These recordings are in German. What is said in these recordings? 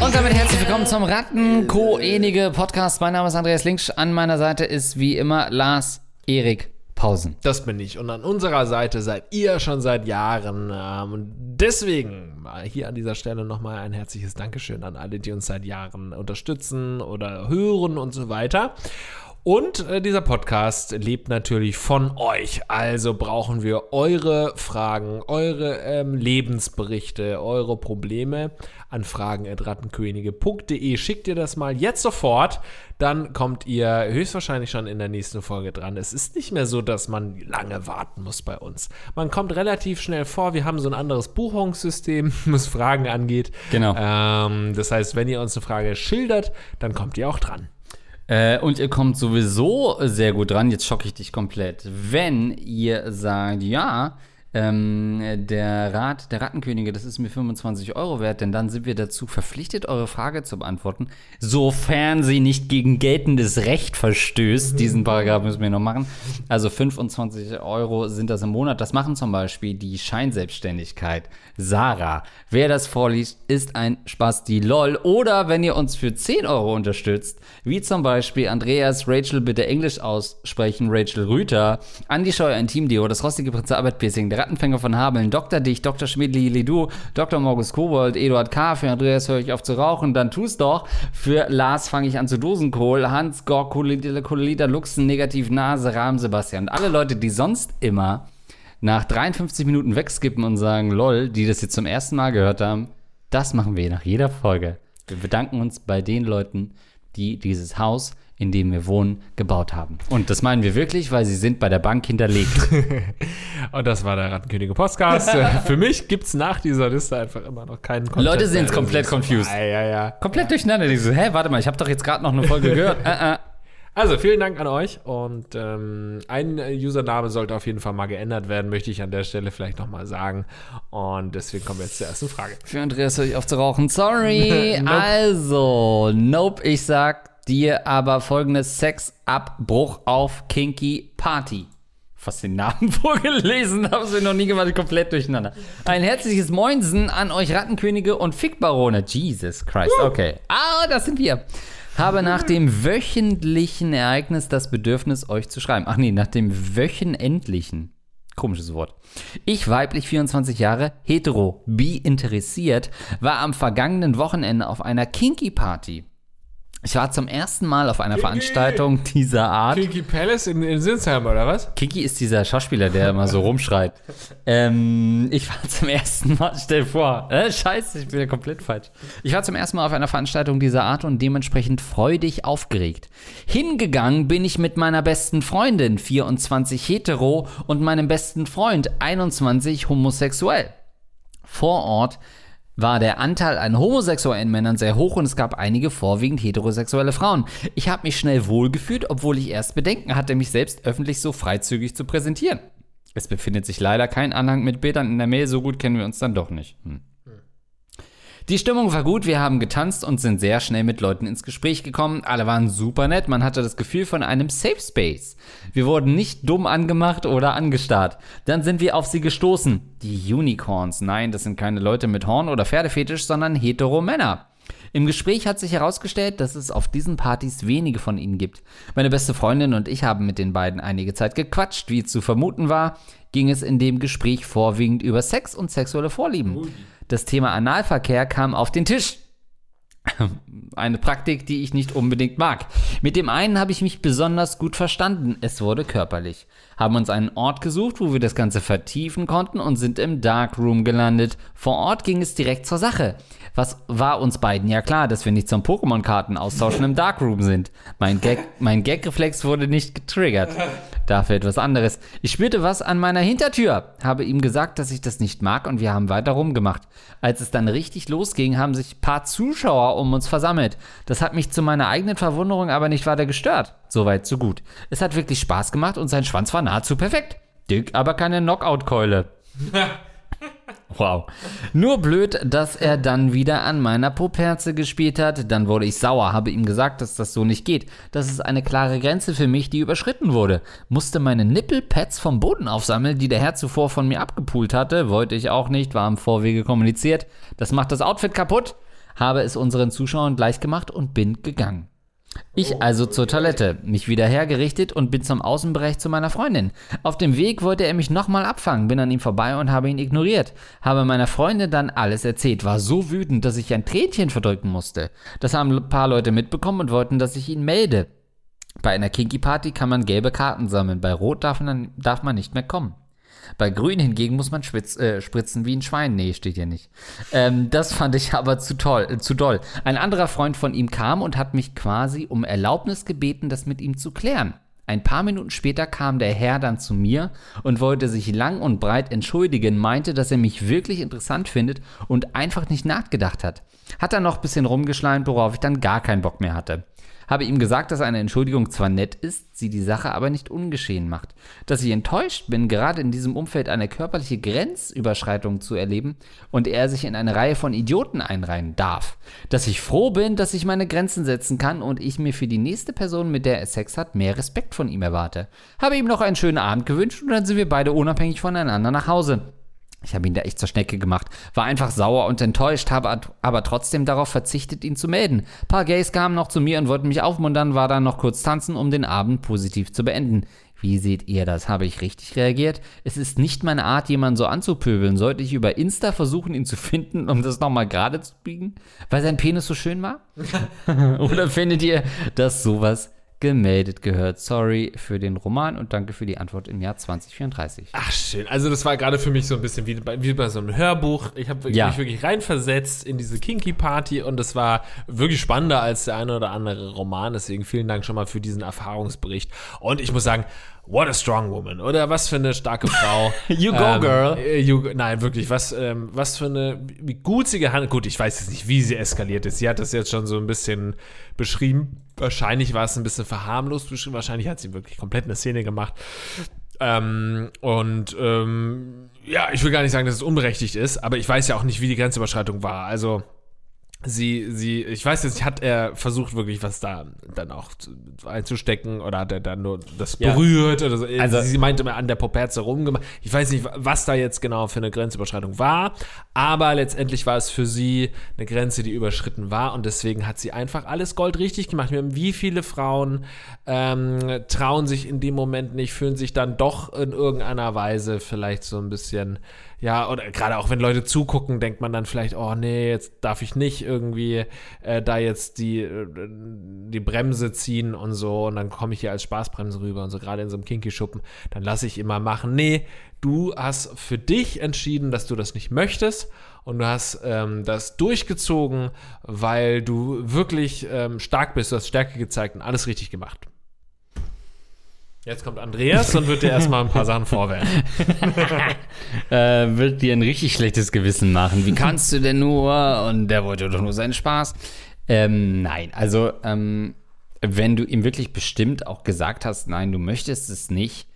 Und damit herzlich willkommen zum Ratten-Co-enige Podcast. Mein Name ist Andreas Linksch. An meiner Seite ist wie immer Lars Erik Pausen. Das bin ich. Und an unserer Seite seid ihr schon seit Jahren. Ähm, und deswegen hier an dieser Stelle nochmal ein herzliches Dankeschön an alle, die uns seit Jahren unterstützen oder hören und so weiter. Und äh, dieser Podcast lebt natürlich von euch. Also brauchen wir eure Fragen, eure ähm, Lebensberichte, eure Probleme an fragen.rattenkönige.de. Schickt ihr das mal jetzt sofort, dann kommt ihr höchstwahrscheinlich schon in der nächsten Folge dran. Es ist nicht mehr so, dass man lange warten muss bei uns. Man kommt relativ schnell vor. Wir haben so ein anderes Buchungssystem, was Fragen angeht. Genau. Ähm, das heißt, wenn ihr uns eine Frage schildert, dann kommt ihr auch dran. Äh, und ihr kommt sowieso sehr gut dran. Jetzt schocke ich dich komplett. Wenn ihr sagt, ja, ähm, der Rat der Rattenkönige, das ist mir 25 Euro wert, denn dann sind wir dazu verpflichtet, eure Frage zu beantworten, sofern sie nicht gegen geltendes Recht verstößt. Diesen Paragraph müssen wir noch machen. Also 25 Euro sind das im Monat. Das machen zum Beispiel die Scheinselbstständigkeit. Sarah. Wer das vorliest, ist ein Spaß, die LOL. Oder wenn ihr uns für 10 Euro unterstützt, wie zum Beispiel Andreas, Rachel bitte Englisch aussprechen, Rachel Rüther, Andi Scheuer, ein Teamdio, das rostige Prinze Albert Piercing, der Rattenfänger von Hameln, Dr. Dich, Dr. Schmidli Lidu, Dr. Morgus Kobold, Eduard K., für Andreas höre ich auf zu rauchen, dann tu's doch. Für Lars fange ich an zu Dosenkohl, Hans, Gork, Kolida, Luxen, Negativ, Nase, Rahm, Sebastian. Und alle Leute, die sonst immer nach 53 Minuten wegskippen und sagen, lol, die das jetzt zum ersten Mal gehört haben, das machen wir nach jeder Folge. Wir bedanken uns bei den Leuten, die dieses Haus, in dem wir wohnen, gebaut haben. Und das meinen wir wirklich, weil sie sind bei der Bank hinterlegt. Und das war der Rattenkönige Podcast. Für mich gibt es nach dieser Liste einfach immer noch keinen Content Leute sind komplett ist- confused. Ja, ja, ja. Komplett durcheinander. Die so, hä, warte mal, ich habe doch jetzt gerade noch eine Folge gehört. Äh, äh. Also, vielen Dank an euch. Und ähm, ein äh, Username sollte auf jeden Fall mal geändert werden, möchte ich an der Stelle vielleicht nochmal sagen. Und deswegen kommen wir jetzt zur ersten Frage. Für Andreas höre ich auf zu rauchen. Sorry. Nope. Also, nope, ich sag dir aber folgendes: Sexabbruch auf Kinky Party. Fast den Namen vorgelesen, haben wir noch nie gemacht, komplett durcheinander. Ein herzliches Moinsen an euch Rattenkönige und Fickbarone. Jesus Christ, okay. Ah, das sind wir. Habe nach dem wöchentlichen Ereignis das Bedürfnis, euch zu schreiben. Ach nee, nach dem wöchenendlichen. Komisches Wort. Ich, weiblich 24 Jahre, hetero, bi interessiert, war am vergangenen Wochenende auf einer Kinky-Party. Ich war zum ersten Mal auf einer Veranstaltung dieser Art. Kinky Palace in, in Sinsheim, oder was? Kiki ist dieser Schauspieler, der immer so rumschreit. Ähm, ich war zum ersten Mal, stell vor, äh, scheiße, ich bin ja komplett falsch. Ich war zum ersten Mal auf einer Veranstaltung dieser Art und dementsprechend freudig aufgeregt. Hingegangen bin ich mit meiner besten Freundin, 24 hetero, und meinem besten Freund, 21 homosexuell. Vor Ort war der Anteil an homosexuellen Männern sehr hoch und es gab einige vorwiegend heterosexuelle Frauen. Ich habe mich schnell wohlgefühlt, obwohl ich erst Bedenken hatte, mich selbst öffentlich so freizügig zu präsentieren. Es befindet sich leider kein Anhang mit Bildern in der Mail, so gut kennen wir uns dann doch nicht. Hm. Die Stimmung war gut, wir haben getanzt und sind sehr schnell mit Leuten ins Gespräch gekommen. Alle waren super nett, man hatte das Gefühl von einem Safe Space. Wir wurden nicht dumm angemacht oder angestarrt. Dann sind wir auf sie gestoßen. Die Unicorns. Nein, das sind keine Leute mit Horn oder Pferdefetisch, sondern hetero Männer. Im Gespräch hat sich herausgestellt, dass es auf diesen Partys wenige von ihnen gibt. Meine beste Freundin und ich haben mit den beiden einige Zeit gequatscht. Wie zu vermuten war, ging es in dem Gespräch vorwiegend über Sex und sexuelle Vorlieben. Das Thema Analverkehr kam auf den Tisch. Eine Praktik, die ich nicht unbedingt mag. Mit dem einen habe ich mich besonders gut verstanden. Es wurde körperlich. Haben uns einen Ort gesucht, wo wir das Ganze vertiefen konnten und sind im Darkroom gelandet. Vor Ort ging es direkt zur Sache. Was war uns beiden ja klar, dass wir nicht zum Pokémon-Karten austauschen im Darkroom sind. Mein Gag, mein Gag-Reflex wurde nicht getriggert. Dafür etwas anderes. Ich spürte was an meiner Hintertür, habe ihm gesagt, dass ich das nicht mag und wir haben weiter rumgemacht. Als es dann richtig losging, haben sich ein paar Zuschauer um uns versammelt. Das hat mich zu meiner eigenen Verwunderung aber nicht weiter gestört. Soweit, so gut. Es hat wirklich Spaß gemacht und sein Schwanz war nahezu perfekt. Dick, aber keine Knockout-Keule. Wow. Nur blöd, dass er dann wieder an meiner Poperze gespielt hat. Dann wurde ich sauer, habe ihm gesagt, dass das so nicht geht. Das ist eine klare Grenze für mich, die überschritten wurde. Musste meine Nippelpads vom Boden aufsammeln, die der Herr zuvor von mir abgepult hatte. Wollte ich auch nicht, war im Vorwege kommuniziert. Das macht das Outfit kaputt. Habe es unseren Zuschauern gleich gemacht und bin gegangen. Ich also zur Toilette, mich wieder hergerichtet und bin zum Außenbereich zu meiner Freundin. Auf dem Weg wollte er mich nochmal abfangen, bin an ihm vorbei und habe ihn ignoriert. Habe meiner Freundin dann alles erzählt, war so wütend, dass ich ein Tränchen verdrücken musste. Das haben ein paar Leute mitbekommen und wollten, dass ich ihn melde. Bei einer Kinky Party kann man gelbe Karten sammeln, bei Rot darf man, darf man nicht mehr kommen. Bei Grün hingegen muss man schwitz, äh, spritzen wie ein Schwein. Nee, steht hier nicht. Ähm, das fand ich aber zu toll, äh, zu doll. Ein anderer Freund von ihm kam und hat mich quasi um Erlaubnis gebeten, das mit ihm zu klären. Ein paar Minuten später kam der Herr dann zu mir und wollte sich lang und breit entschuldigen, meinte, dass er mich wirklich interessant findet und einfach nicht nachgedacht hat. Hat dann noch ein bisschen rumgeschleimt, worauf ich dann gar keinen Bock mehr hatte. Habe ihm gesagt, dass eine Entschuldigung zwar nett ist, sie die Sache aber nicht ungeschehen macht. Dass ich enttäuscht bin, gerade in diesem Umfeld eine körperliche Grenzüberschreitung zu erleben und er sich in eine Reihe von Idioten einreihen darf. Dass ich froh bin, dass ich meine Grenzen setzen kann und ich mir für die nächste Person, mit der er Sex hat, mehr Respekt von ihm erwarte. Habe ihm noch einen schönen Abend gewünscht und dann sind wir beide unabhängig voneinander nach Hause. Ich habe ihn da echt zur Schnecke gemacht, war einfach sauer und enttäuscht, habe aber trotzdem darauf verzichtet, ihn zu melden. Ein paar Gays kamen noch zu mir und wollten mich aufmuntern, war dann noch kurz tanzen, um den Abend positiv zu beenden. Wie seht ihr das? Habe ich richtig reagiert? Es ist nicht meine Art, jemanden so anzupöbeln. Sollte ich über Insta versuchen, ihn zu finden, um das nochmal gerade zu biegen? Weil sein Penis so schön war? Oder findet ihr, dass sowas gemeldet gehört. Sorry für den Roman und danke für die Antwort im Jahr 2034. Ach, schön. Also, das war gerade für mich so ein bisschen wie bei, wie bei so einem Hörbuch. Ich habe Ja. mich wirklich reinversetzt in diese Kinky-Party und es war wirklich spannender als der eine oder andere Roman. Deswegen vielen Dank schon mal für diesen Erfahrungsbericht. Und ich muss sagen, what a strong woman. Oder was für eine starke Frau. You go, girl. äh, You, nein, wirklich, was, ähm, was für eine, wie gut sie gehandelt. Gut, ich weiß jetzt nicht, wie sie eskaliert ist. Sie hat das jetzt schon so ein bisschen beschrieben. Wahrscheinlich war es ein bisschen verharmlost beschrieben. Wahrscheinlich hat sie wirklich komplett eine Szene gemacht. Ähm, und ähm, ja, ich will gar nicht sagen, dass es unberechtigt ist, aber ich weiß ja auch nicht, wie die Grenzüberschreitung war. Also sie, sie, ich weiß jetzt nicht, hat er versucht wirklich was da dann auch zu, einzustecken oder hat er dann nur das Ja. berührt oder so? Also- sie meinte immer an der Poperze rumgemacht. Ich weiß nicht, was da jetzt genau für eine Grenzüberschreitung war, aber letztendlich war es für sie eine Grenze, die überschritten war und deswegen hat sie einfach alles Gold richtig gemacht. Wie viele Frauen ähm, trauen sich in dem Moment nicht, fühlen sich dann doch in irgendeiner Weise vielleicht so ein bisschen ja, oder gerade auch wenn Leute zugucken, denkt man dann vielleicht, oh nee, jetzt darf ich nicht irgendwie äh, da jetzt die, äh, die Bremse ziehen und so und dann komme ich hier als Spaßbremse rüber und so gerade in so einem Kinky-Schuppen, dann lasse ich immer machen. Nee, du hast für dich entschieden, dass du das nicht möchtest und du hast ähm, das durchgezogen, weil du wirklich ähm, stark bist, du hast Stärke gezeigt und alles richtig gemacht. Jetzt kommt Andreas und wird dir erstmal ein paar Sachen vorwerfen. Äh, wird dir ein richtig schlechtes Gewissen machen. Wie kannst du denn nur? Und der wollte doch nur seinen Spaß. Ähm, nein, also ähm, wenn du ihm wirklich bestimmt auch gesagt hast, nein, du möchtest es nicht,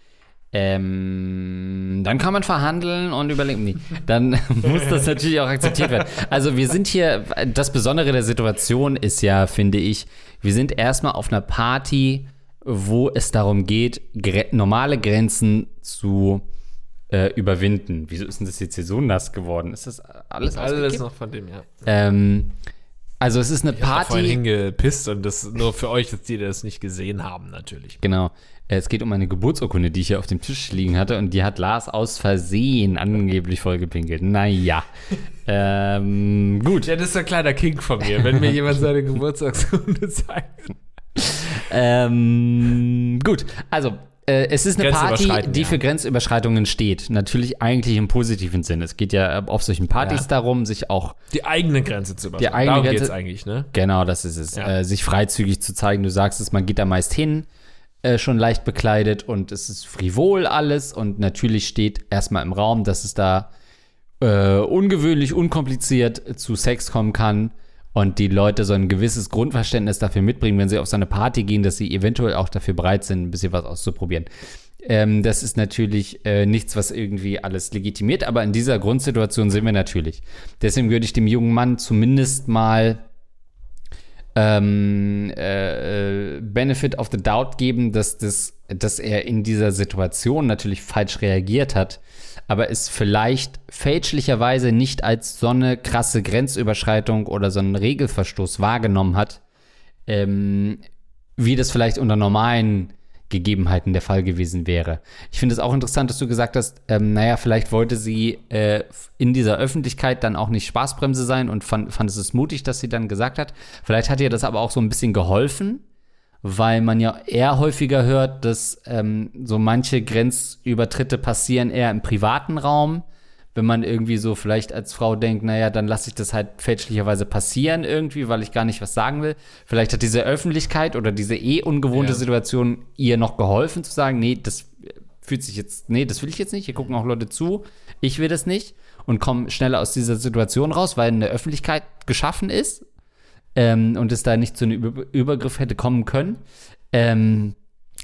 ähm, dann kann man verhandeln und überlegen. Nee, dann muss das natürlich auch akzeptiert werden. Also wir sind hier, das Besondere der Situation ist ja, finde ich, wir sind erstmal auf einer Party, wo es darum geht, gre normale Grenzen zu äh, überwinden. Wieso ist denn das jetzt hier so nass geworden? Ist das alles Alles noch von dem, ja. Ähm, also es ist eine Ich hab da vorhin Party. hingepisst und das nur für euch, dass die das nicht gesehen haben, natürlich. Genau. Es geht um eine Geburtsurkunde, die ich hier auf dem Tisch liegen hatte und die hat Lars aus Versehen angeblich vollgepinkelt. Naja. ähm, gut. Ja, das ist ein kleiner Kink von mir, wenn mir jemand seine Geburtstagskunde zeigt. Ähm, gut. Also, äh, es ist eine Party, die ja. für Grenzüberschreitungen steht. Natürlich eigentlich im positiven Sinn. Es geht ja auf solchen Partys Ja. darum, sich auch Die eigene Grenze zu überschreiten. Die eigene Darum Grenze- geht's eigentlich, ne? Genau, das ist es. Ja. Äh, sich freizügig zu zeigen. Du sagst es, man geht da meist hin, äh, schon leicht bekleidet und es ist frivol alles. Und natürlich steht erstmal im Raum, dass es da äh, ungewöhnlich, unkompliziert zu Sex kommen kann. Und die Leute so ein gewisses Grundverständnis dafür mitbringen, wenn sie auf so eine Party gehen, dass sie eventuell auch dafür bereit sind, ein bisschen was auszuprobieren. Ähm, das ist natürlich äh, nichts, was irgendwie alles legitimiert, aber in dieser Grundsituation sind wir natürlich. Deswegen würde ich dem jungen Mann zumindest mal ähm, äh, Benefit of the Doubt geben, dass, das, dass er in dieser Situation natürlich falsch reagiert hat, aber es vielleicht fälschlicherweise nicht als so eine krasse Grenzüberschreitung oder so einen Regelverstoß wahrgenommen hat, ähm, wie das vielleicht unter normalen Gegebenheiten der Fall gewesen wäre. Ich finde es auch interessant, dass du gesagt hast, ähm, naja, vielleicht wollte sie äh, in dieser Öffentlichkeit dann auch nicht Spaßbremse sein und fand, fand es mutig, dass sie dann gesagt hat. Vielleicht hat ihr das aber auch so ein bisschen geholfen, weil man ja eher häufiger hört, dass ähm, so manche Grenzübertritte passieren eher im privaten Raum wenn man irgendwie so vielleicht als Frau denkt, naja, dann lasse ich das halt fälschlicherweise passieren irgendwie, weil ich gar nicht was sagen will. Vielleicht hat diese Öffentlichkeit oder diese eh ungewohnte ja. Situation ihr noch geholfen zu sagen, nee, das fühlt sich jetzt, nee, das will ich jetzt nicht, hier gucken auch Leute zu, ich will das nicht und komme schneller aus dieser Situation raus, weil eine Öffentlichkeit geschaffen ist ähm, und es da nicht zu einem Über Übergriff hätte kommen können. Ähm,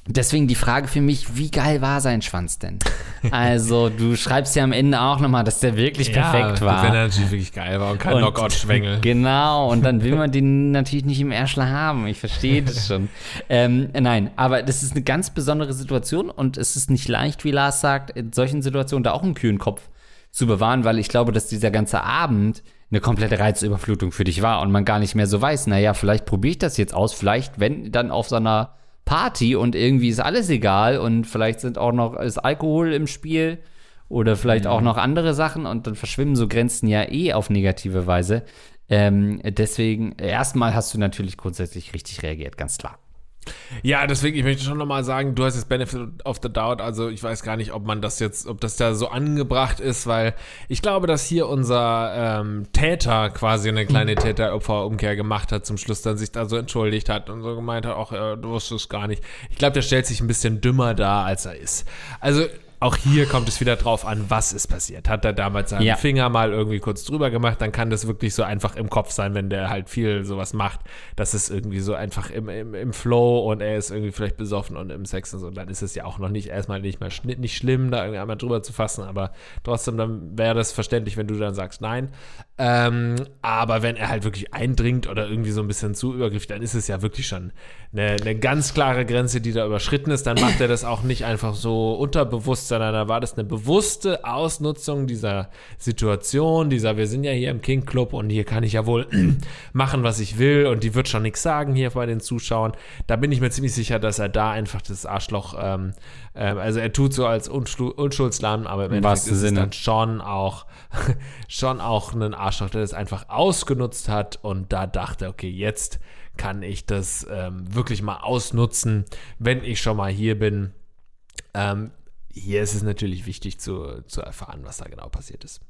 Deswegen die Frage für mich, wie geil war sein Schwanz denn? Also, du schreibst ja am Ende auch nochmal, dass der wirklich ja, perfekt war. Wenn er natürlich wirklich geil war und kein Knockout-Schwengel. Genau, und dann will man den natürlich nicht im Erschler haben. Ich verstehe das schon. ähm, nein, aber das ist eine ganz besondere Situation und es ist nicht leicht, wie Lars sagt, in solchen Situationen da auch einen kühlen Kopf zu bewahren, weil ich glaube, dass dieser ganze Abend eine komplette Reizüberflutung für dich war und man gar nicht mehr so weiß, naja, vielleicht probiere ich das jetzt aus, vielleicht, wenn dann auf so einer Party und irgendwie ist alles egal und vielleicht sind auch noch ist Alkohol im Spiel oder vielleicht mhm. auch noch andere Sachen und dann verschwimmen so Grenzen ja eh auf negative Weise. Ähm, deswegen, erstmal hast du natürlich grundsätzlich richtig reagiert, ganz klar. Ja, deswegen, ich möchte schon nochmal sagen, du hast jetzt Benefit of the Doubt, also ich weiß gar nicht, ob man das jetzt, ob das da so angebracht ist, weil ich glaube, dass hier unser ähm, Täter quasi eine kleine Täter-Opfer-Umkehr gemacht hat, zum Schluss dann sich da so entschuldigt hat und so gemeint hat, ach, äh, du wusstest gar nicht. Ich glaube, der stellt sich ein bisschen dümmer dar, als er ist. Also auch hier kommt es wieder drauf an, was ist passiert. Hat er damals seinen ja. Finger mal irgendwie kurz drüber gemacht, dann kann das wirklich so einfach im Kopf sein, wenn der halt viel sowas macht, dass es irgendwie so einfach im, im, im Flow und er ist irgendwie vielleicht besoffen und im Sex und so. Dann ist es ja auch noch nicht erstmal nicht mehr nicht schlimm, da irgendwie einmal drüber zu fassen, aber trotzdem, dann wäre das verständlich, wenn du dann sagst, nein. Ähm, aber wenn er halt wirklich eindringt oder irgendwie so ein bisschen zu übergriffig, dann ist es ja wirklich schon eine, eine ganz klare Grenze, die da überschritten ist. Dann macht er das auch nicht einfach so unterbewusst, sondern da war das eine bewusste Ausnutzung dieser Situation, dieser, wir sind ja hier im King Club und hier kann ich ja wohl machen, was ich will und die wird schon nichts sagen hier bei den Zuschauern. Da bin ich mir ziemlich sicher, dass er da einfach das Arschloch, ähm, äh, also er tut so als Unschuldslamm, aber im Endeffekt ist es dann schon auch, schon auch ein Arschloch, der das einfach ausgenutzt hat und da dachte, okay, jetzt kann ich das ähm, wirklich mal ausnutzen, wenn ich schon mal hier bin. Ähm, hier ist es natürlich wichtig zu, zu erfahren, was da genau passiert ist.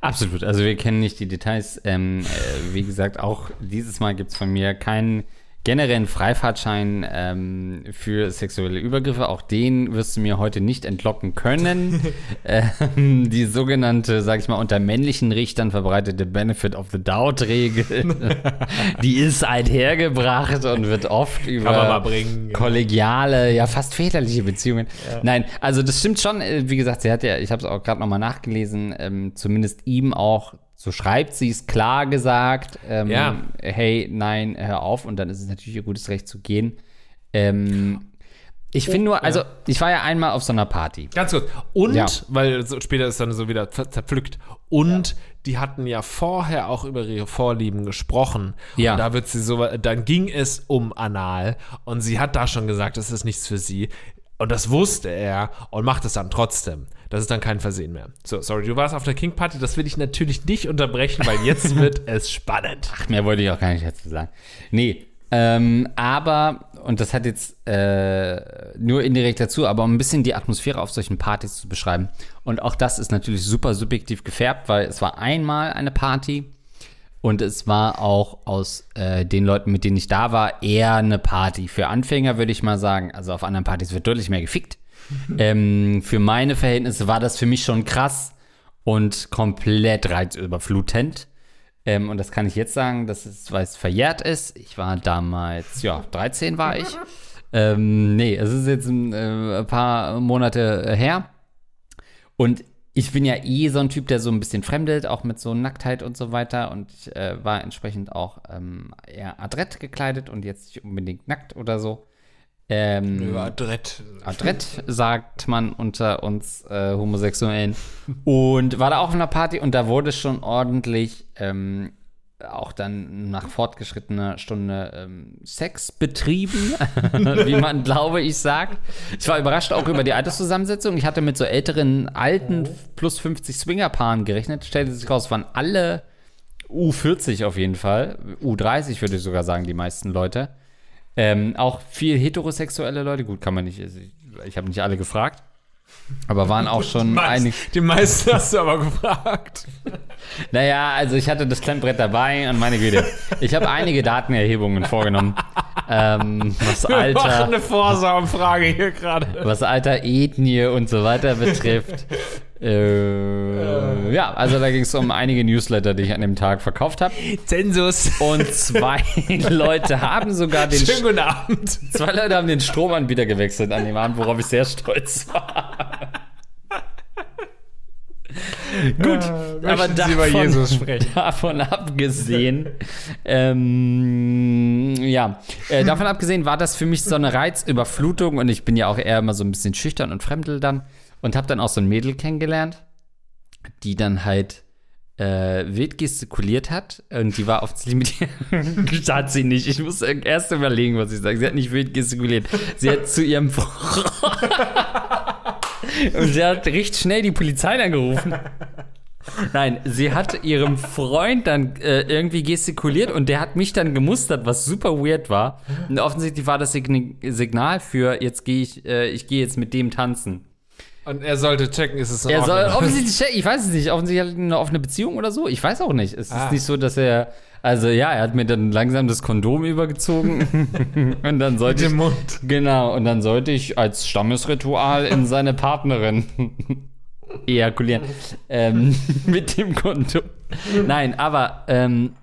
Absolut. Also wir kennen nicht die Details. Ähm, äh, wie gesagt, auch dieses Mal gibt es von mir keinen generellen Freifahrtschein ähm, für sexuelle Übergriffe. Auch den wirst du mir heute nicht entlocken können. ähm, die sogenannte, sag ich mal, unter männlichen Richtern verbreitete Benefit of the Doubt-Regel, die ist einhergebracht und wird oft über bringen, kollegiale, ja fast väterliche Beziehungen. Ja. Nein, also das stimmt schon. Äh, wie gesagt, sie hat ja, ich habe es auch gerade nochmal nachgelesen, ähm, zumindest ihm auch so schreibt sie es klar gesagt, ähm, ja. hey, nein, hör auf. Und dann ist es natürlich ihr gutes Recht zu gehen. Ähm, ich finde nur, also, ja. ich war ja einmal auf so einer Party. Ganz kurz. Und, ja. weil so, später ist dann so wieder zerpflückt. Und ja. die hatten ja vorher auch über ihre Vorlieben gesprochen. Ja. Und da wird sie so, dann ging es um Anal. Und sie hat da schon gesagt, das ist nichts für sie. Und das wusste er und macht es dann trotzdem. Das ist dann kein Versehen mehr. So, sorry, du warst auf der King Party. Das will ich natürlich nicht unterbrechen, weil jetzt wird es spannend. Ach, mehr wollte ich auch gar nicht dazu sagen. Nee, ähm, aber, und das hat jetzt äh, nur indirekt dazu, aber um ein bisschen die Atmosphäre auf solchen Partys zu beschreiben. Und auch das ist natürlich super subjektiv gefärbt, weil es war einmal eine Party und es war auch aus äh, den Leuten, mit denen ich da war, eher eine Party. Für Anfänger würde ich mal sagen, also auf anderen Partys wird deutlich mehr gefickt. Ähm, für meine Verhältnisse war das für mich schon krass und komplett reizüberflutend. Ähm, und das kann ich jetzt sagen, dass es, weil es verjährt ist. Ich war damals, ja, 13 war ich. Ähm, nee, es ist jetzt ein äh, paar Monate äh, her. Und ich bin ja eh so ein Typ, der so ein bisschen fremdelt, auch mit so Nacktheit und so weiter. Und ich äh, war entsprechend auch ähm, eher adrett gekleidet und jetzt nicht unbedingt nackt oder so. Ähm, Adrett. adrett sagt man unter uns äh, Homosexuellen. Und war da auch auf einer Party und da wurde schon ordentlich ähm, auch dann nach fortgeschrittener Stunde ähm, Sex betrieben, wie man, glaube ich, sagt. Ich war überrascht auch über die Alterszusammensetzung. Ich hatte mit so älteren, alten, plus 50 Swingerpaaren gerechnet. Stellte sich raus, waren alle U40 auf jeden Fall. U30 würde ich sogar sagen, die meisten Leute. Ähm, auch viel heterosexuelle Leute. Gut, kann man nicht. also Ich, ich habe nicht alle gefragt. Aber waren auch schon einige. Die meisten hast du aber gefragt. Naja, also ich hatte das Klemmbrett dabei und meine Güte. Ich habe einige Datenerhebungen vorgenommen. Ähm, was Wir machen Alter, eine Vorsaumfrage hier gerade. was Alter, Ethnie und so weiter betrifft. Äh, ja, also da ging es um einige Newsletter, die ich an dem Tag verkauft habe. Zensus. Und zwei Leute haben sogar den Schönen guten Abend. zwei Leute haben den Stromanbieter gewechselt an dem Abend, worauf ich sehr stolz war. Gut, aber Sie über davon, davon abgesehen, ähm, ja, äh, davon abgesehen war das für mich so eine Reizüberflutung und ich bin ja auch eher immer so ein bisschen schüchtern und fremdel dann und habe dann auch so ein Mädel kennengelernt, die dann halt äh, wild gestikuliert hat und die war offensichtlich mit ihr, hat sie nicht, ich muss erst überlegen, was ich sage, sie hat nicht wild gestikuliert, sie hat zu ihrem und sie hat recht schnell die Polizei angerufen. Nein, sie hat ihrem Freund dann äh, irgendwie gestikuliert und der hat mich dann gemustert, was super weird war. Und offensichtlich war das Sign Signal für jetzt gehe ich, äh, ich gehe jetzt mit dem tanzen. Und er sollte checken, ist es in Er soll offensichtlich checken, ich weiß es nicht, offensichtlich hat er eine offene Beziehung oder so. Ich weiß auch nicht. Es ist Ah. nicht so, dass er, also ja, er hat mir dann langsam das Kondom übergezogen und dann sollte Mit dem ich, Mund. genau, und dann sollte ich als Stammesritual in seine Partnerin ejakulieren. ähm, mit dem Kondom. Nein, aber, ähm,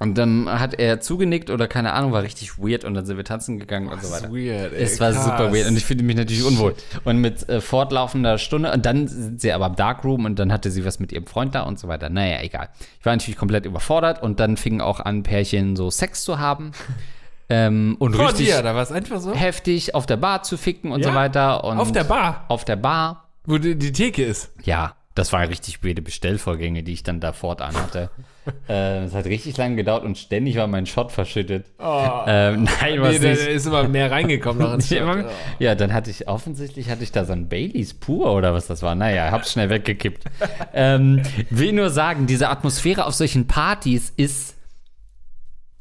und dann hat er zugenickt oder keine Ahnung, war richtig weird und dann sind wir tanzen gegangen und so Das weiter. ist weird, ey, Es war krass. super weird und ich fühlte mich natürlich unwohl. Und mit äh, fortlaufender Stunde, und dann sind sie aber im Darkroom und dann hatte sie was mit ihrem Freund da und so weiter. Naja, egal. Ich war natürlich komplett überfordert und dann fingen auch an, Pärchen so Sex zu haben. ähm, und Vor richtig dir, da war es einfach so? heftig auf der Bar zu ficken und Ja? so weiter. Und Auf der Bar, Auf der Bar. wo die, die Theke ist. Ja, das waren richtig weirde Bestellvorgänge, die ich dann da fortan hatte. äh, es hat richtig lange gedauert und ständig war mein Shot verschüttet. Ähm, nein, was Oh. Nee, da nicht. ist immer mehr reingekommen Ja, Shot. man- Ja, dann hatte ich, offensichtlich hatte ich da so ein Baileys pur oder was das war. Naja, hab's schnell weggekippt. ähm, will nur sagen, diese Atmosphäre auf solchen Partys ist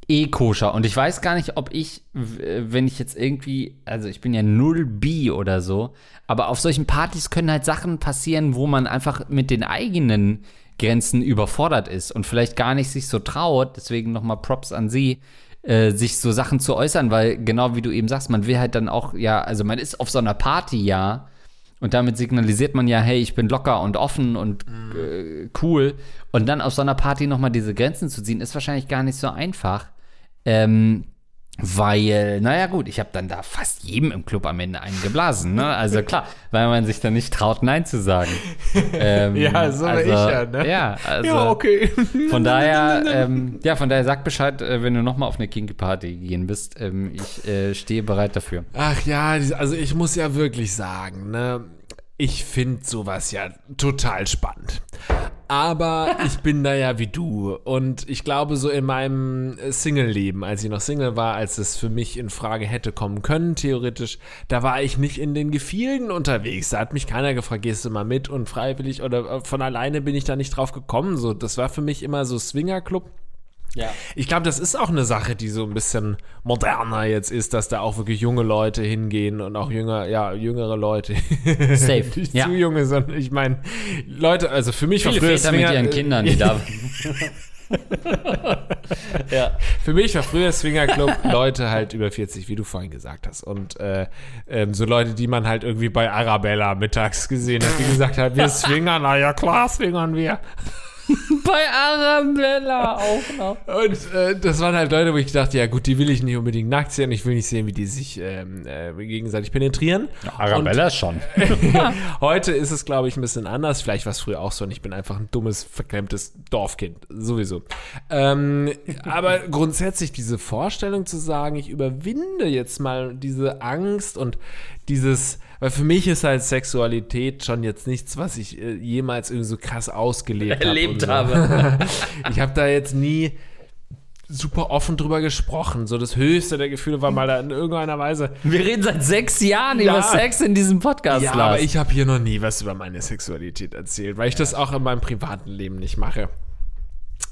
eh koscher. Und ich weiß gar nicht, ob ich, wenn ich jetzt irgendwie, also ich bin ja null bi oder so, aber auf solchen Partys können halt Sachen passieren, wo man einfach mit den eigenen Grenzen überfordert ist und vielleicht gar nicht sich so traut. Deswegen nochmal Props an sie, äh, sich so Sachen zu äußern, weil genau wie du eben sagst, man will halt dann auch, ja, also man ist auf so einer Party, ja, und damit signalisiert man ja, hey, ich bin locker und offen und äh, cool. Und dann auf so einer Party nochmal diese Grenzen zu ziehen, ist wahrscheinlich gar nicht so einfach. Ähm, weil, naja gut, ich habe dann da fast jedem im Club am Ende einen geblasen. Ne? Also klar, weil man sich dann nicht traut, Nein zu sagen. Ähm, Ja, so bin ich ja, ne? Ja, also Ja, okay. von daher, ähm, ja, von daher sag Bescheid, äh, wenn du nochmal auf eine Kinky Party gehen bist. Ähm, ich äh, stehe bereit dafür. Ach ja, also ich muss ja wirklich sagen, ne, ich finde sowas ja total spannend. Aber ich bin da ja wie du. Und ich glaube, so in meinem äh, Single-Leben, als ich noch Single war, als es für mich in Frage hätte kommen können, theoretisch, da war ich nicht in den Gefilden unterwegs. Da hat mich keiner gefragt, gehst du mal mit und freiwillig oder äh, von alleine bin ich da nicht drauf gekommen. So, das war für mich immer so Swingerclub. Ja. Ich glaube, das ist auch eine Sache, die so ein bisschen moderner jetzt ist, dass da auch wirklich junge Leute hingehen und auch jünger, ja, jüngere Leute. Safe. Nicht Ja. zu junge, sondern ich meine, Leute, also für mich Viele war früher Väter mit Swinger- ihren Kindern, die da. ja. Für mich war früher Swingerclub Leute halt über 40, wie du vorhin gesagt hast. Und äh, ähm, so Leute, die man halt irgendwie bei Arabella mittags gesehen hat, die gesagt hat, wir swingern, na ja klar swingern wir. Bei Arabella auch noch. Und äh, das waren halt Leute, wo ich dachte, ja gut, die will ich nicht unbedingt nackt sehen. Ich will nicht sehen, wie die sich ähm, äh, gegenseitig penetrieren. Arabella schon. Heute ist es, glaube ich, ein bisschen anders. Vielleicht war es früher auch so und ich bin einfach ein dummes, verklemmtes Dorfkind. Sowieso. Ähm, aber grundsätzlich diese Vorstellung zu sagen, ich überwinde jetzt mal diese Angst und dieses, weil für mich ist halt Sexualität schon jetzt nichts, was ich äh, jemals irgendwie so krass ausgelebt Erlebt hab und so. habe. ich habe da jetzt nie super offen drüber gesprochen. So das höchste der Gefühle war mal da in irgendeiner Weise. Wir reden seit sechs Jahren Ja. über Sex in diesem Podcast, Ja, Lars. aber ich habe hier noch nie was über meine Sexualität erzählt, weil ich das auch in meinem privaten Leben nicht mache.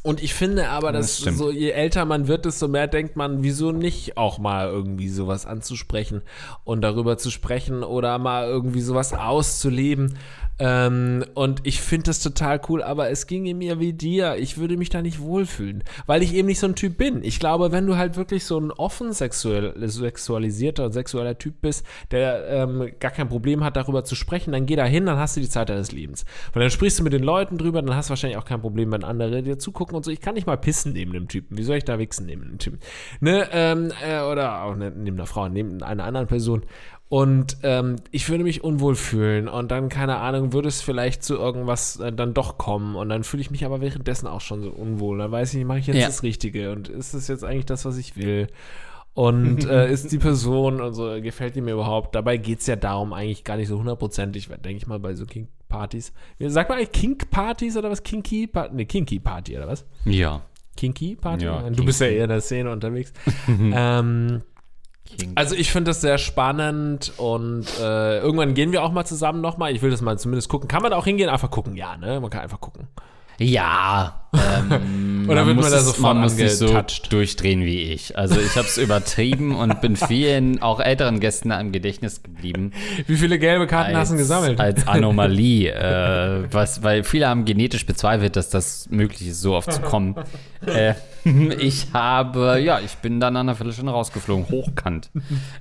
Und ich finde aber, Das dass stimmt. so je älter man wird, desto mehr denkt man, wieso nicht auch mal irgendwie sowas anzusprechen und darüber zu sprechen oder mal irgendwie sowas auszuleben. Ähm, und ich finde das total cool, aber es ginge mir wie dir. Ich würde mich da nicht wohlfühlen, weil ich eben nicht so ein Typ bin. Ich glaube, wenn du halt wirklich so ein offen sexuell, sexualisierter sexueller Typ bist, der ähm, gar kein Problem hat, darüber zu sprechen, dann geh da hin, dann hast du die Zeit deines Lebens. Weil dann sprichst du mit den Leuten drüber, dann hast du wahrscheinlich auch kein Problem, wenn andere dir zugucken und so. Ich kann nicht mal pissen neben dem Typen. Wie soll ich da wichsen neben dem Typen? Ne, ähm, äh, oder auch ne, neben einer Frau, neben einer anderen Person. Und ähm, ich würde mich unwohl fühlen und dann, keine Ahnung, würde es vielleicht zu irgendwas äh, dann doch kommen und dann fühle ich mich aber währenddessen auch schon so unwohl. Dann weiß ich nicht, mache ich jetzt Ja. das Richtige und ist das jetzt eigentlich das, was ich will? Und äh, ist die Person und so, gefällt die mir überhaupt? Dabei geht es ja darum eigentlich gar nicht so hundertprozentig, denke ich mal, bei so Kink-Partys. Sagt man eigentlich Kink-Partys oder was? Kinky? Pa ne, Kinky-Party oder was? ja. Kinky-Party? Ja, du bist ja kinky. eher in der Szene unterwegs. ähm, also ich finde das sehr spannend und äh, irgendwann gehen wir auch mal zusammen nochmal. Ich will das mal zumindest gucken. Kann man da auch hingehen? Einfach gucken, ja, ne? Man kann einfach gucken. Ja. Ähm, Oder wird man da sofort man muss nicht so durchdrehen wie ich. Also ich habe es übertrieben und bin vielen, auch älteren Gästen im Gedächtnis geblieben. Wie viele gelbe Karten hast du gesammelt? Als Anomalie. äh, was, weil viele haben genetisch bezweifelt, dass das möglich ist, so oft zu kommen. äh, ich habe, ja, ich bin dann nach einer Viertelstunde rausgeflogen, hochkant.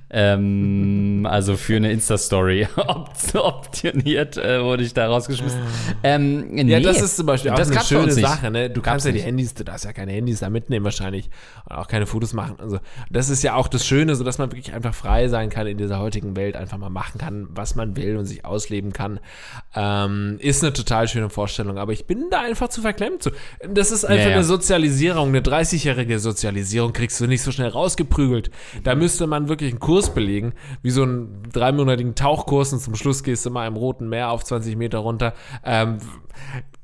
ähm, also für eine Insta-Story opt optioniert äh, wurde ich da rausgeschmissen. Ähm, ja, nee, das ist zum Beispiel auch das eine schöne. Sache, ne? Du Gab's kannst ja die. Handys, du darfst ja keine Handys da mitnehmen wahrscheinlich und auch keine Fotos machen. Also das ist ja auch das Schöne, so dass man wirklich einfach frei sein kann in dieser heutigen Welt, einfach mal machen kann, was man will und sich ausleben kann. Ähm, ist eine total schöne Vorstellung, aber ich bin da einfach zu verklemmt zu. Das ist einfach Ja, ja. eine Sozialisierung, eine 30-jährige Sozialisierung kriegst du nicht so schnell rausgeprügelt. Da müsste man wirklich einen Kurs belegen, wie so einen dreimonatigen Tauchkurs und zum Schluss gehst du mal im Roten Meer auf 20 Meter runter. Ähm,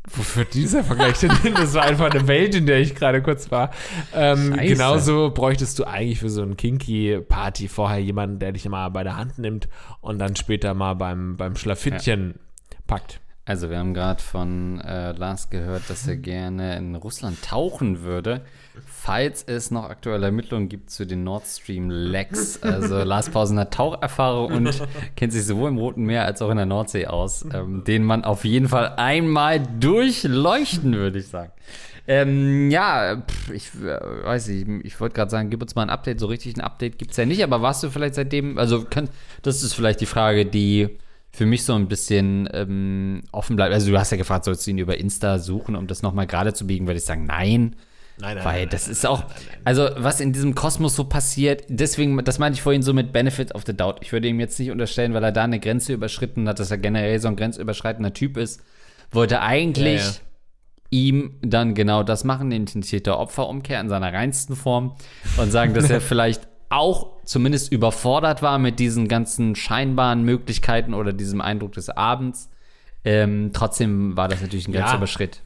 Wofür dieser Vergleich denn hin? Das war einfach eine Welt, in der ich gerade kurz war. Ähm, genauso bräuchtest du eigentlich für so ein Kinky-Party vorher jemanden, der dich mal bei der Hand nimmt und dann später mal beim, beim Schlafittchen packt. Also, wir haben gerade von äh, Lars gehört, dass er gerne in Russland tauchen würde, falls es noch aktuelle Ermittlungen gibt zu den Nord Stream Lecks. Also, Lars Pausen hat Taucherfahrung und kennt sich sowohl im Roten Meer als auch in der Nordsee aus, ähm, den man auf jeden Fall einmal durchleuchten, würde ich sagen. Ähm, ja, pff, ich äh, weiß nicht, ich wollte gerade sagen, gib uns mal ein Update. So richtig ein Update gibt es ja nicht, aber warst du vielleicht seitdem, also kann, das ist vielleicht die Frage, die für mich so ein bisschen ähm, offen bleibt. Also du hast ja gefragt, sollst du ihn über Insta suchen, um das nochmal gerade zu biegen, würde ich sagen, nein. Nein, nein, Weil nein, das nein, ist auch, also was in diesem Kosmos so passiert, deswegen, das meinte ich vorhin so mit Benefit of the Doubt. Ich würde ihm jetzt nicht unterstellen, weil er da eine Grenze überschritten hat, dass er generell so ein grenzüberschreitender Typ ist, wollte eigentlich Ja, ja. ihm dann genau das machen, den intensierte Opferumkehr in seiner reinsten Form und sagen, dass er vielleicht auch zumindest überfordert war mit diesen ganzen scheinbaren Möglichkeiten oder diesem Eindruck des Abends. Ähm, trotzdem war das natürlich ein Ja. Grenzüberschritt.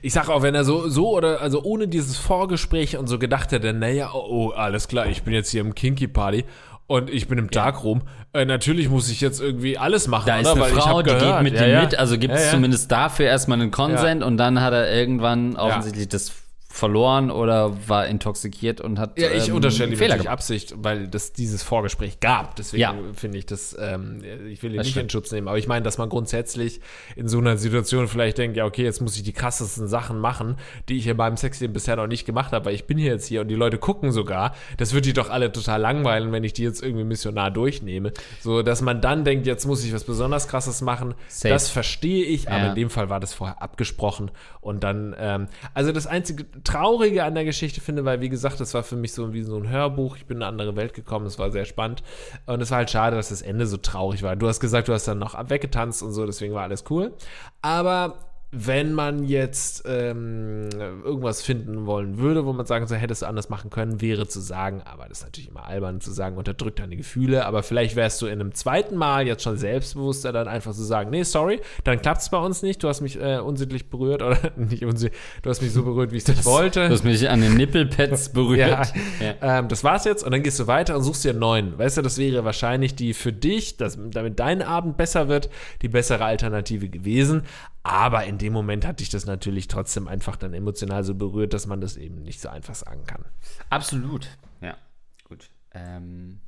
Ich sag auch, wenn er so, so oder, also ohne dieses Vorgespräch und so gedacht hätte, naja, oh, oh, alles klar, ich bin jetzt hier im Kinky Party und ich bin im Darkroom, äh, natürlich muss ich jetzt irgendwie alles machen, Da ist oder? eine Weil Frau, die gehört. geht mit ja, ihm ja. mit, also gibt es ja. zumindest dafür erstmal einen Konsent und dann hat er irgendwann offensichtlich das verloren oder war intoxikiert und hat Ja, ich ähm, unterstelle Fehler natürlich gemacht. Absicht, weil das dieses Vorgespräch gab. Deswegen Ja. finde ich das, ähm, ich will ihn Das nicht in stimmt. Schutz nehmen, aber ich meine, dass man grundsätzlich in so einer Situation vielleicht denkt, ja, okay, jetzt muss ich die krassesten Sachen machen, die ich in meinem Sexleben bisher noch nicht gemacht habe, weil ich bin hier jetzt hier und die Leute gucken sogar. Das wird die doch alle total langweilen, wenn ich die jetzt irgendwie missionar durchnehme. So, dass man dann denkt, jetzt muss ich was besonders krasses machen. Safe. Das verstehe ich, aber Ja. in dem Fall war das vorher abgesprochen und dann, ähm, also das einzige Traurige an der Geschichte finde, weil wie gesagt, das war für mich so wie so ein Hörbuch, ich bin in eine andere Welt gekommen, es war sehr spannend. Und es war halt schade, dass das Ende so traurig war. Du hast gesagt, du hast dann noch weggetanzt und so, deswegen war alles cool, aber wenn man jetzt ähm, irgendwas finden wollen würde, wo man sagen soll, hättest du anders machen können, wäre zu sagen, aber das ist natürlich immer albern zu sagen, unterdrückt deine Gefühle, aber vielleicht wärst du in einem zweiten Mal jetzt schon selbstbewusster, dann einfach zu sagen, nee, sorry, dann klappt es bei uns nicht, du hast mich äh, unsittlich berührt oder nicht unsittlich, du hast mich so berührt, wie ich es nicht wollte. Du hast mich an den Nippelpads berührt. Ja, Ja. Ähm, das war's jetzt und dann gehst du weiter und suchst dir einen neuen. Weißt du, das wäre wahrscheinlich die für dich, dass, damit dein Abend besser wird, die bessere Alternative gewesen. Aber in dem Moment hat dich das natürlich trotzdem einfach dann emotional so berührt, dass man das eben nicht so einfach sagen kann. Absolut. Ja, gut. Ähm.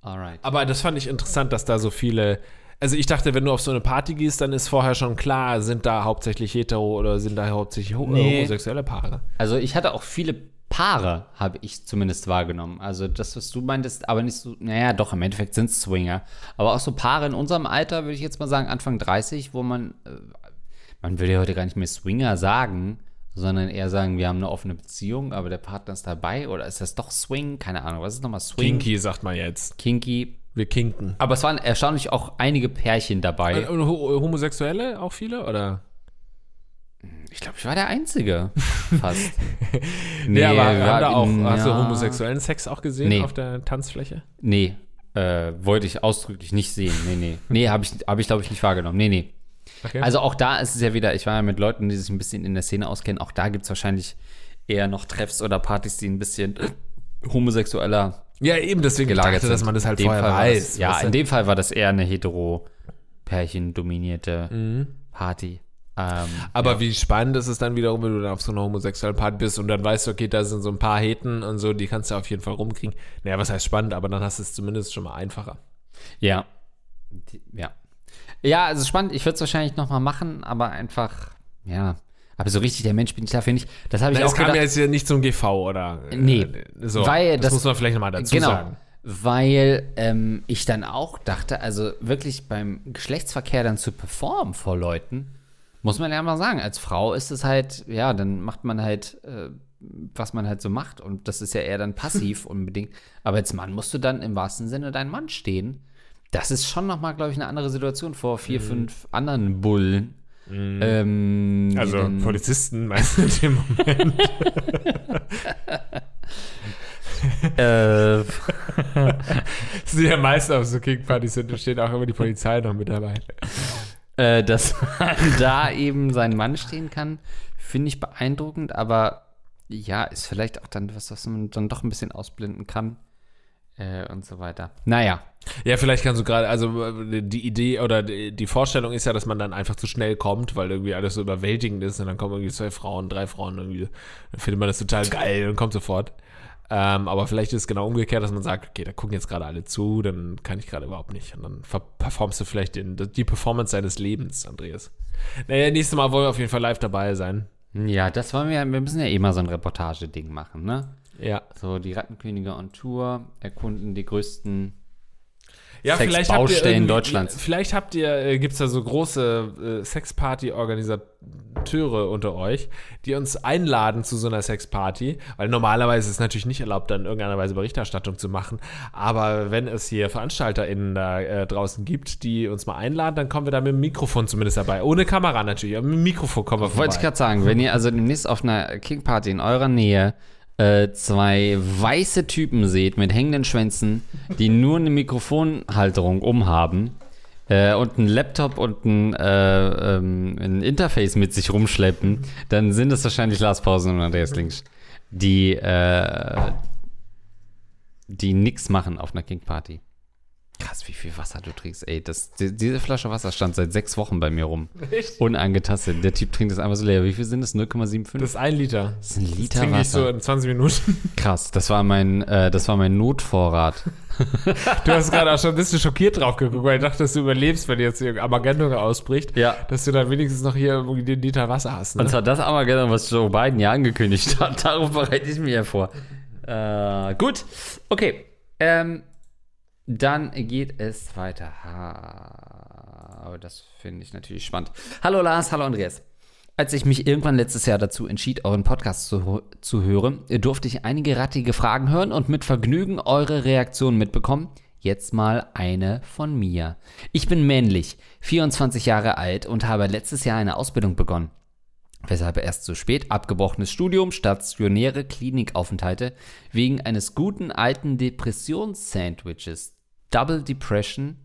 Alright. Aber das fand ich interessant, dass da so viele. Also ich dachte, wenn du auf so eine Party gehst, dann ist vorher schon klar, sind da hauptsächlich hetero oder sind da hauptsächlich Nee. homosexuelle Paare. Also ich hatte auch viele Paare, habe ich zumindest wahrgenommen. Also das, was du meintest, aber nicht so, naja, doch, im Endeffekt sind es Swinger. Aber auch so Paare in unserem Alter, würde ich jetzt mal sagen, Anfang 30, wo man, äh, man will ja heute gar nicht mehr Swinger sagen, sondern eher sagen, wir haben eine offene Beziehung, aber der Partner ist dabei. Oder ist das doch Swing? Keine Ahnung, was ist nochmal Swing? Kinky, sagt man jetzt. Kinky. Wir kinken. Aber es waren erstaunlich auch einige Pärchen dabei. Und ho Homosexuelle auch viele, oder? Ich glaube, ich war der Einzige. Fast. Nee, aber war- haben da auch, hast du ja. homosexuellen Sex auch gesehen Nee. auf der Tanzfläche? Nee, äh, wollte ich ausdrücklich nicht sehen. Nee, nee. Nee, habe ich, hab ich glaube ich, nicht wahrgenommen. Nee, nee. Okay. Also auch da ist es ja wieder, ich war ja mit Leuten, die sich ein bisschen in der Szene auskennen, auch da gibt es wahrscheinlich eher noch Treffs oder Partys, die ein bisschen homosexueller ja, eben deswegen gelagert dachte, sind. dass man das halt vorher Fall weiß. Das, ja, in dem Fall war das eher eine hetero Pärchen dominierte Mhm. Party. Ähm, Aber wie spannend ist es dann wiederum, wenn du dann auf so einer homosexuellen Party bist und dann weißt du, okay, da sind so ein paar Heten und so, die kannst du auf jeden Fall rumkriegen. Naja, was heißt spannend, aber dann hast du es zumindest schon mal einfacher. Ja. Ja. Ja, also spannend. Ich würde es wahrscheinlich noch mal machen, aber einfach, ja. Aber so richtig der Mensch bin ich dafür nicht. Das habe ich Na, auch es kam ja jetzt ja nicht zum GV, oder? äh, Nee, so, weil das, das- muss man vielleicht nochmal dazu genau. sagen. Weil ähm, ich dann auch dachte, also wirklich beim Geschlechtsverkehr dann zu performen vor Leuten, muss man ja mal sagen, als Frau ist es halt, ja, dann macht man halt, äh, was man halt so macht. Und das ist ja eher dann passiv unbedingt. Aber als Mann musst du dann im wahrsten Sinne dein Mann stehen. Das ist schon nochmal, glaube ich, eine andere Situation vor vier, fünf anderen Bullen. Ähm, die Also Polizisten meinst du in dem Moment? äh, Das sind ja meist auf so Kickpartys sind, da steht auch immer die Polizei noch mit dabei. Äh, dass da eben sein Mann stehen kann, finde ich beeindruckend, aber ja, ist vielleicht auch dann was, was man dann doch ein bisschen ausblenden kann äh, und so weiter. Naja, Ja, vielleicht kannst du gerade, also äh, die Idee oder die Vorstellung ist ja, dass man dann einfach zu schnell kommt, weil irgendwie alles so überwältigend ist und dann kommen irgendwie zwei Frauen, drei Frauen irgendwie, dann findet man das total geil und kommt sofort. Ähm, aber vielleicht ist es genau umgekehrt, dass man sagt, okay, da gucken jetzt gerade alle zu, dann kann ich gerade überhaupt nicht. Und dann performst du vielleicht den, die Performance deines Lebens, Andreas. Naja, nächstes Mal wollen wir auf jeden Fall live dabei sein. ja, das wollen wir, wir müssen ja eh mal so ein Reportage-Ding machen, ne? Ja. So, die Rattenkönige on Tour erkunden die größten Ja, vielleicht Deutschlands. Vielleicht habt ihr, äh, gibt es da so große äh, Sexparty-Organisateure unter euch, die uns einladen zu so einer Sexparty, weil normalerweise ist es natürlich nicht erlaubt, dann in irgendeiner Weise Berichterstattung zu machen, aber wenn es hier VeranstalterInnen da äh, draußen gibt, die uns mal einladen, dann kommen wir da mit dem Mikrofon zumindest dabei. Ohne Kamera natürlich, aber mit dem Mikrofon kommen wir Wollte ich vorbei. gerade sagen, wenn ihr also demnächst auf einer King-Party in eurer Nähe äh, zwei weiße Typen seht mit hängenden Schwänzen, die nur eine Mikrofonhalterung umhaben äh, und einen Laptop und ein, äh, ähm, ein Interface mit sich rumschleppen, dann sind es wahrscheinlich Lars Pausen und Andreas Links, die, äh, die nix machen auf einer King-Party. Krass, wie viel Wasser du trinkst. Ey, das, die, diese Flasche Wasser stand seit sechs Wochen bei mir rum. Echt? Unangetastet. Der Typ trinkt das einfach so leer. Wie viel sind das? 0,75? Das ist ein Liter. Das ist ein Liter Trinke ich so Wasser. in 20 Minuten. Krass, das war mein, äh, das war mein Notvorrat. Du hast gerade auch schon ein bisschen schockiert drauf geguckt, weil ich dachte, dass du überlebst, wenn jetzt Armageddon ausbricht. Ja. Dass du dann wenigstens noch hier irgendwie den Liter Wasser hast. Ne? Und zwar das Armageddon, was Joe Biden ja angekündigt hat. Darauf bereite ich mich ja vor. Äh, gut, okay. Ähm, dann geht es weiter. Aber das finde ich natürlich spannend. Hallo Lars, hallo Andreas. Als ich mich irgendwann letztes Jahr dazu entschied, euren Podcast zu, zu hören, durfte ich einige rattige Fragen hören und mit Vergnügen eure Reaktionen mitbekommen. Jetzt mal eine von mir. Ich bin männlich, 24 Jahre alt und habe letztes Jahr eine Ausbildung begonnen. Weshalb erst so spät abgebrochenes Studium, stationäre Klinikaufenthalte wegen eines guten alten Depressionssandwiches, Double Depression,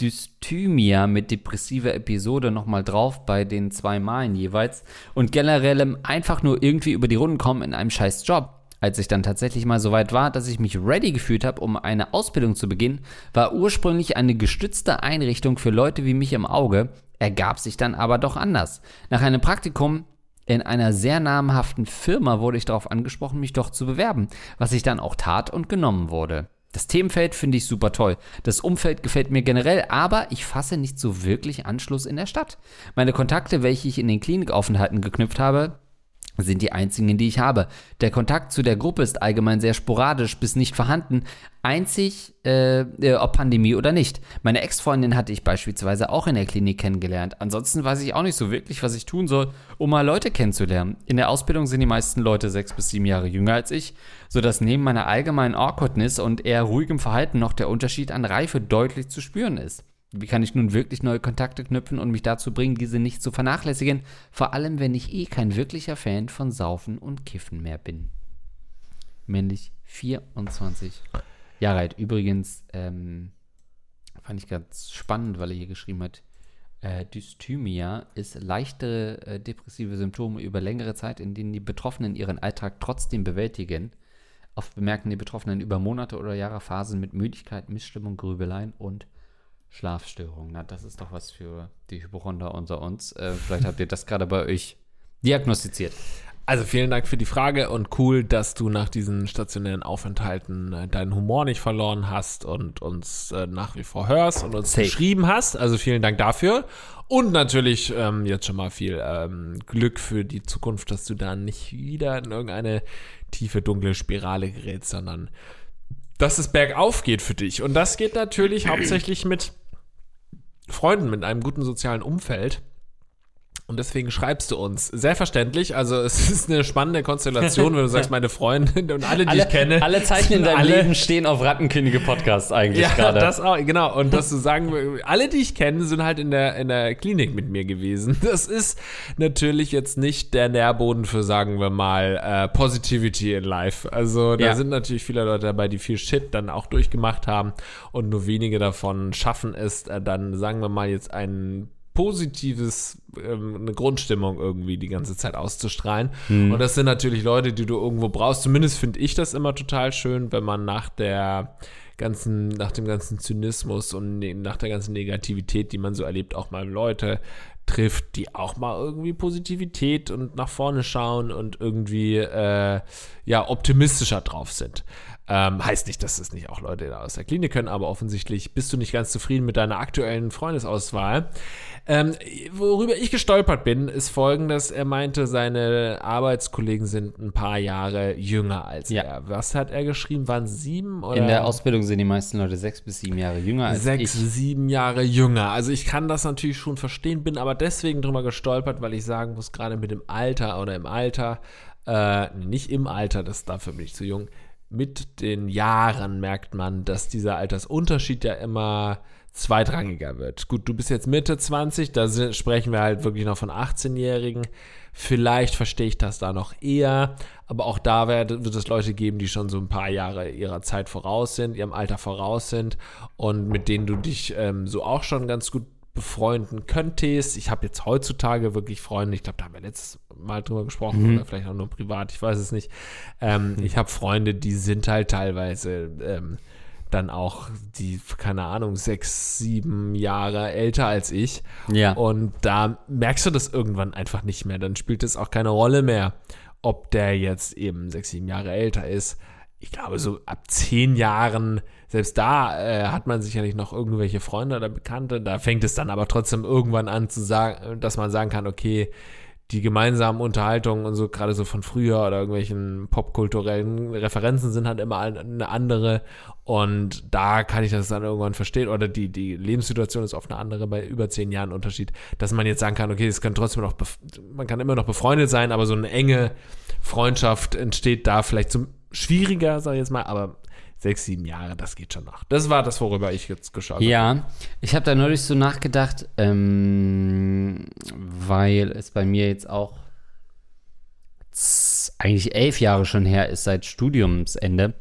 Dysthymia mit depressiver Episode nochmal drauf bei den zwei Malen jeweils und generellem einfach nur irgendwie über die Runden kommen in einem scheiß Job. Als ich dann tatsächlich mal so weit war, dass ich mich ready gefühlt habe, um eine Ausbildung zu beginnen, war ursprünglich eine gestützte Einrichtung für Leute wie mich im Auge, ergab sich dann aber doch anders. Nach einem Praktikum in einer sehr namhaften Firma wurde ich darauf angesprochen, mich doch zu bewerben, was ich dann auch tat und genommen wurde. Das Themenfeld finde ich super toll. Das Umfeld gefällt mir generell, aber ich fasse nicht so wirklich Anschluss in der Stadt. Meine Kontakte, welche ich in den Klinikaufenthalten geknüpft habe, sind die einzigen, die ich habe. Der Kontakt zu der Gruppe ist allgemein sehr sporadisch bis nicht vorhanden, einzig äh, äh, ob Pandemie oder nicht. Meine Ex-Freundin hatte ich beispielsweise auch in der Klinik kennengelernt. Ansonsten weiß ich auch nicht so wirklich, was ich tun soll, um mal Leute kennenzulernen. In der Ausbildung sind die meisten Leute sechs bis sieben Jahre jünger als ich, sodass neben meiner allgemeinen Awkwardness und eher ruhigem Verhalten noch der Unterschied an Reife deutlich zu spüren ist. Wie kann ich nun wirklich neue Kontakte knüpfen und mich dazu bringen, diese nicht zu vernachlässigen? Vor allem, wenn ich eh kein wirklicher Fan von Saufen und Kiffen mehr bin. Männlich 24 Jahre alt. Übrigens ähm, fand ich ganz spannend, weil er hier geschrieben hat, äh, Dysthymia ist leichtere äh, depressive Symptome über längere Zeit, in denen die Betroffenen ihren Alltag trotzdem bewältigen. Oft bemerken die Betroffenen über Monate oder Jahre Phasen mit Müdigkeit, Missstimmung, Grübeleien und Schlafstörungen. Na, das ist doch was für die Hypochonder unter uns. Äh, vielleicht habt ihr das gerade bei euch diagnostiziert. Also vielen Dank für die Frage und cool, dass du nach diesen stationären Aufenthalten äh, deinen Humor nicht verloren hast und uns äh, nach wie vor hörst und uns Safe. geschrieben hast. Also vielen Dank dafür. Und natürlich ähm, jetzt schon mal viel ähm, Glück für die Zukunft, dass du da nicht wieder in irgendeine tiefe, dunkle Spirale gerätst, sondern dass es bergauf geht für dich. Und das geht natürlich hauptsächlich mit Freunden, mit einem guten sozialen Umfeld. Und deswegen schreibst du uns. Sehr verständlich. Also es ist eine spannende Konstellation, wenn du sagst, meine Freundin und alle, die ich kenne. alle Zeichen in deinem alle- Leben stehen auf Rattenkönige Podcast eigentlich Ja, gerade. das auch, genau. Und dass du sagen, alle, die ich kenne, sind halt in der, in der Klinik mit mir gewesen. Das ist natürlich jetzt nicht der Nährboden für, sagen wir mal, äh, Positivity in Life. Also da Ja. sind natürlich viele Leute dabei, die viel Shit dann auch durchgemacht haben und nur wenige davon schaffen es, äh, dann, sagen wir mal, jetzt ein positives, ähm, eine Grundstimmung irgendwie die ganze Zeit auszustrahlen. Und das sind natürlich Leute, die du irgendwo brauchst. Zumindest finde ich das immer total schön, wenn man nach der ganzen, nach dem ganzen Zynismus und ne, nach der ganzen Negativität, die man so erlebt, auch mal Leute trifft, die auch mal irgendwie Positivität und nach vorne schauen und irgendwie äh, ja optimistischer drauf sind. Ähm, heißt nicht, dass es nicht auch Leute aus der Klinik können, aber offensichtlich bist du nicht ganz zufrieden mit deiner aktuellen Freundesauswahl. Ähm, worüber ich gestolpert bin, ist folgendes. Er meinte, seine Arbeitskollegen sind ein paar Jahre jünger als Ja. er. Was hat er geschrieben? Waren sieben oder? in der Ausbildung sind die meisten Leute sechs bis sieben Jahre jünger als Sechs, ich. sieben Jahre jünger. Also ich kann das natürlich schon verstehen, bin aber deswegen drüber gestolpert, weil ich sagen muss, gerade mit dem Alter oder im Alter, äh, nicht im Alter, das dafür bin ich zu jung, mit den Jahren merkt man, dass dieser Altersunterschied ja immer zweitrangiger wird. Gut, du bist jetzt Mitte 20, da sprechen wir halt wirklich noch von 18-Jährigen. Vielleicht verstehe ich das da noch eher, aber auch da wird es Leute geben, die schon so ein paar Jahre ihrer Zeit voraus sind, ihrem Alter voraus sind und mit denen du dich ähm, so auch schon ganz gut befreunden könntest. Ich habe jetzt heutzutage wirklich Freunde, ich glaube, da haben wir letztes Mal drüber gesprochen oder vielleicht auch nur privat, ich weiß es nicht. Ähm, Ich habe Freunde, die sind halt teilweise ähm, dann auch die, keine Ahnung, sechs, sieben Jahre älter als ich. Ja. Und da merkst du das irgendwann einfach nicht mehr. Dann spielt es auch keine Rolle mehr, ob der jetzt eben sechs, sieben Jahre älter ist. Ich glaube, so ab zehn Jahren, selbst da äh, hat man sicherlich noch irgendwelche Freunde oder Bekannte. Da fängt es dann aber trotzdem irgendwann an zu sagen, dass man sagen kann, okay, die gemeinsamen Unterhaltungen und so, gerade so von früher oder irgendwelchen popkulturellen Referenzen sind halt immer eine andere. Und da kann ich das dann irgendwann verstehen. Oder die, die Lebenssituation ist oft eine andere bei über zehn Jahren Unterschied, dass man jetzt sagen kann, okay, es kann trotzdem noch, man kann immer noch befreundet sein, aber so eine enge Freundschaft entsteht da vielleicht zum schwieriger, sag ich jetzt mal, aber sechs, sieben Jahre, das geht schon noch. Das war das, worüber ich jetzt geschaut habe. Ja, ich habe da neulich so nachgedacht, ähm, weil es bei mir jetzt auch eigentlich elf Jahre schon her ist seit Studiumsende.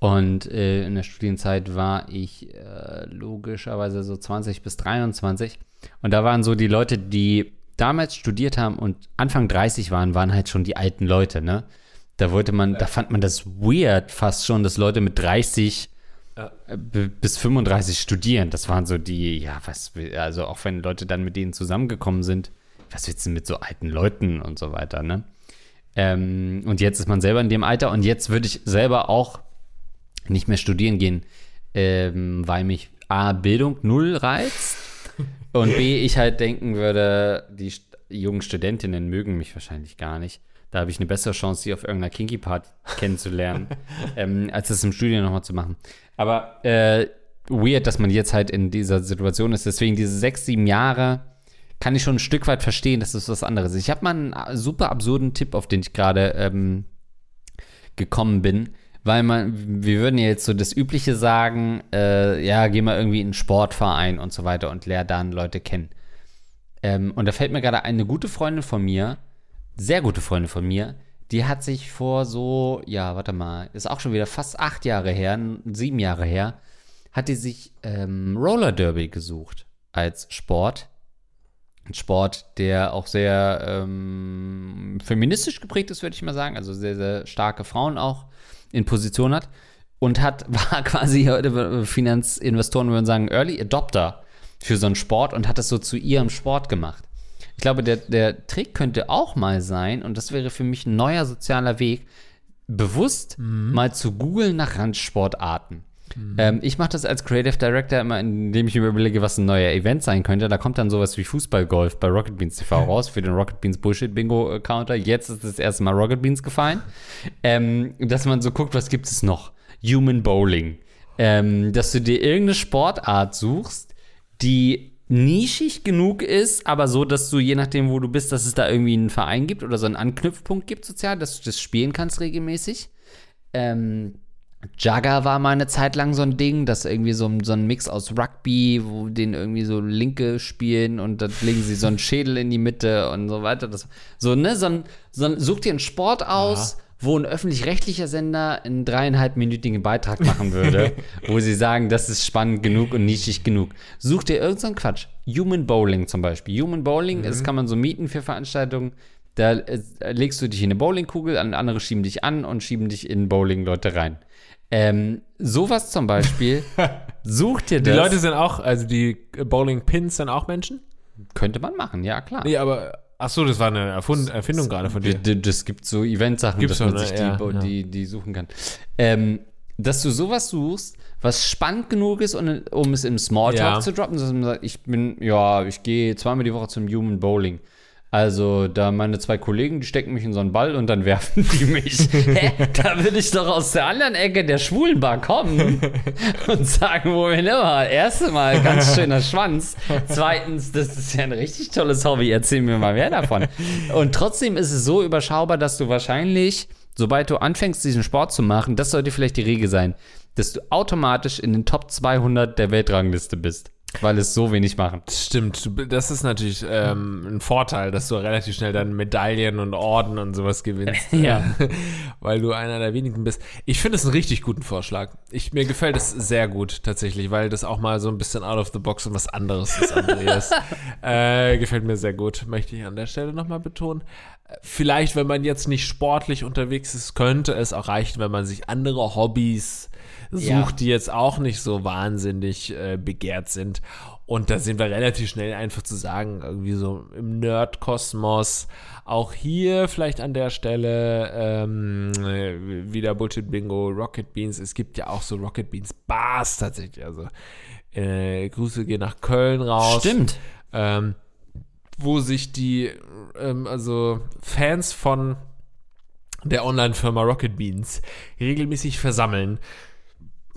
Und äh, in der Studienzeit war ich äh, logischerweise so 20 bis 23. Und da waren so die Leute, die damals studiert haben und Anfang 30 waren, waren halt schon die alten Leute, ne? Da wollte man, ja. da fand man das weird fast schon, dass Leute mit 30 ja. Äh, bis 35 studieren. Das waren so die, ja, was, also auch wenn Leute dann mit denen zusammengekommen sind, was willst du mit so alten Leuten und so weiter, ne? Ähm, und jetzt ist man selber in dem Alter und jetzt würde ich selber auch nicht mehr studieren gehen, ähm, weil mich A, Bildung null reizt und B, ich halt denken würde, die jungen Studentinnen mögen mich wahrscheinlich gar nicht. Da habe ich eine bessere Chance, sie auf irgendeiner Kinky-Party kennenzulernen, ähm, als das im Studium nochmal zu machen. Aber äh, weird, dass man jetzt halt in dieser Situation ist. Deswegen diese sechs, sieben Jahre kann ich schon ein Stück weit verstehen, dass das was anderes ist. Ich habe mal einen super absurden Tipp, auf den ich gerade ähm, gekommen bin. Weil man, wir würden ja jetzt so das Übliche sagen, äh, ja, geh mal irgendwie in einen Sportverein und so weiter und lehr dann Leute kennen. Ähm, und da fällt mir gerade eine gute Freundin von mir, sehr gute Freundin von mir, die hat sich vor so, ja, warte mal, ist auch schon wieder fast acht Jahre her, sieben Jahre her, hat die sich ähm, Roller Derby gesucht als Sport. Ein Sport, der auch sehr ähm, feministisch geprägt ist, würde ich mal sagen. Also sehr, sehr starke Frauen auch in Position hat. Und hat, war quasi heute Finanzinvestoren würden sagen, Early Adopter für so einen Sport und hat das so zu ihrem Sport gemacht. Ich glaube, der, der Trick könnte auch mal sein, und das wäre für mich ein neuer sozialer Weg, bewusst mhm. mal zu googeln nach Randsportarten. Mhm. Ähm, ich mache das als Creative Director immer, indem ich mir überlege, was ein neuer Event sein könnte. Da kommt dann sowas wie Fußballgolf bei Rocket Beans TV raus für den Rocket Beans Bullshit Bingo Counter. Jetzt ist das erste Mal Rocket Beans gefallen. Ähm, dass man so guckt, was gibt es noch? Human Bowling. Ähm, dass du dir irgendeine Sportart suchst, die nischig genug ist, aber so, dass du je nachdem, wo du bist, dass es da irgendwie einen Verein gibt oder so einen Anknüpfpunkt gibt sozial, dass du das spielen kannst regelmäßig. Ähm, Jagger war mal eine Zeit lang so ein Ding, das irgendwie so, so ein Mix aus Rugby, wo den irgendwie so Linke spielen und dann legen sie so einen Schädel in die Mitte und so weiter. Das, so, ne, so ein, so ein, such dir einen Sport aus. Ja wo ein öffentlich-rechtlicher Sender einen dreieinhalbminütigen Beitrag machen würde, wo sie sagen, das ist spannend genug und nischig genug. Such dir irgendeinen Quatsch. Human Bowling zum Beispiel. Human Bowling, mhm. das kann man so mieten für Veranstaltungen. Da äh, legst du dich in eine Bowlingkugel, andere schieben dich an und schieben dich in Bowling-Leute rein. Ähm, sowas zum Beispiel. such dir das. Die Leute sind auch, also die Bowling-Pins sind auch Menschen? Könnte man machen, ja, klar. Nee, aber Ach so, das war eine Erfund Erfindung gerade von dir. Das gibt so Eventsachen, dass man sich die, ja, ja. Die, die, suchen kann. Ähm, dass du sowas suchst, was spannend genug ist, um es im Smalltalk ja. zu droppen, dass man sagt, ich bin, ja, ich gehe zweimal die Woche zum Human Bowling. Also, da meine zwei Kollegen, die stecken mich in so einen Ball und dann werfen die mich. Hä? Da will ich doch aus der anderen Ecke der Schwulenbar kommen und sagen, wohin immer. Erste Mal, ganz schöner Schwanz. Zweitens, das ist ja ein richtig tolles Hobby. Erzähl mir mal mehr davon. Und trotzdem ist es so überschaubar, dass du wahrscheinlich, sobald du anfängst, diesen Sport zu machen, das sollte vielleicht die Regel sein, dass du automatisch in den Top 200 der Weltrangliste bist. Weil es so wenig machen. Stimmt, das ist natürlich ähm, ein Vorteil, dass du relativ schnell dann Medaillen und Orden und sowas gewinnst. ja. weil du einer der wenigen bist. Ich finde es einen richtig guten Vorschlag. Ich, mir gefällt es sehr gut tatsächlich, weil das auch mal so ein bisschen out of the box und was anderes ist, Andreas. äh, gefällt mir sehr gut, möchte ich an der Stelle nochmal betonen. Vielleicht, wenn man jetzt nicht sportlich unterwegs ist, könnte es auch reichen, wenn man sich andere Hobbys sucht, die jetzt auch nicht so wahnsinnig äh, begehrt sind. Und da sind wir relativ schnell einfach zu sagen, irgendwie so im Nerd-Kosmos, auch hier vielleicht an der Stelle ähm, äh, wieder Bullshit-Bingo, Rocket Beans. Es gibt ja auch so Rocket Beans Bars tatsächlich. Also äh, Grüße gehen nach Köln raus Stimmt. ähm, wo sich die, ähm, also Fans von der Online-Firma Rocket Beans regelmäßig versammeln,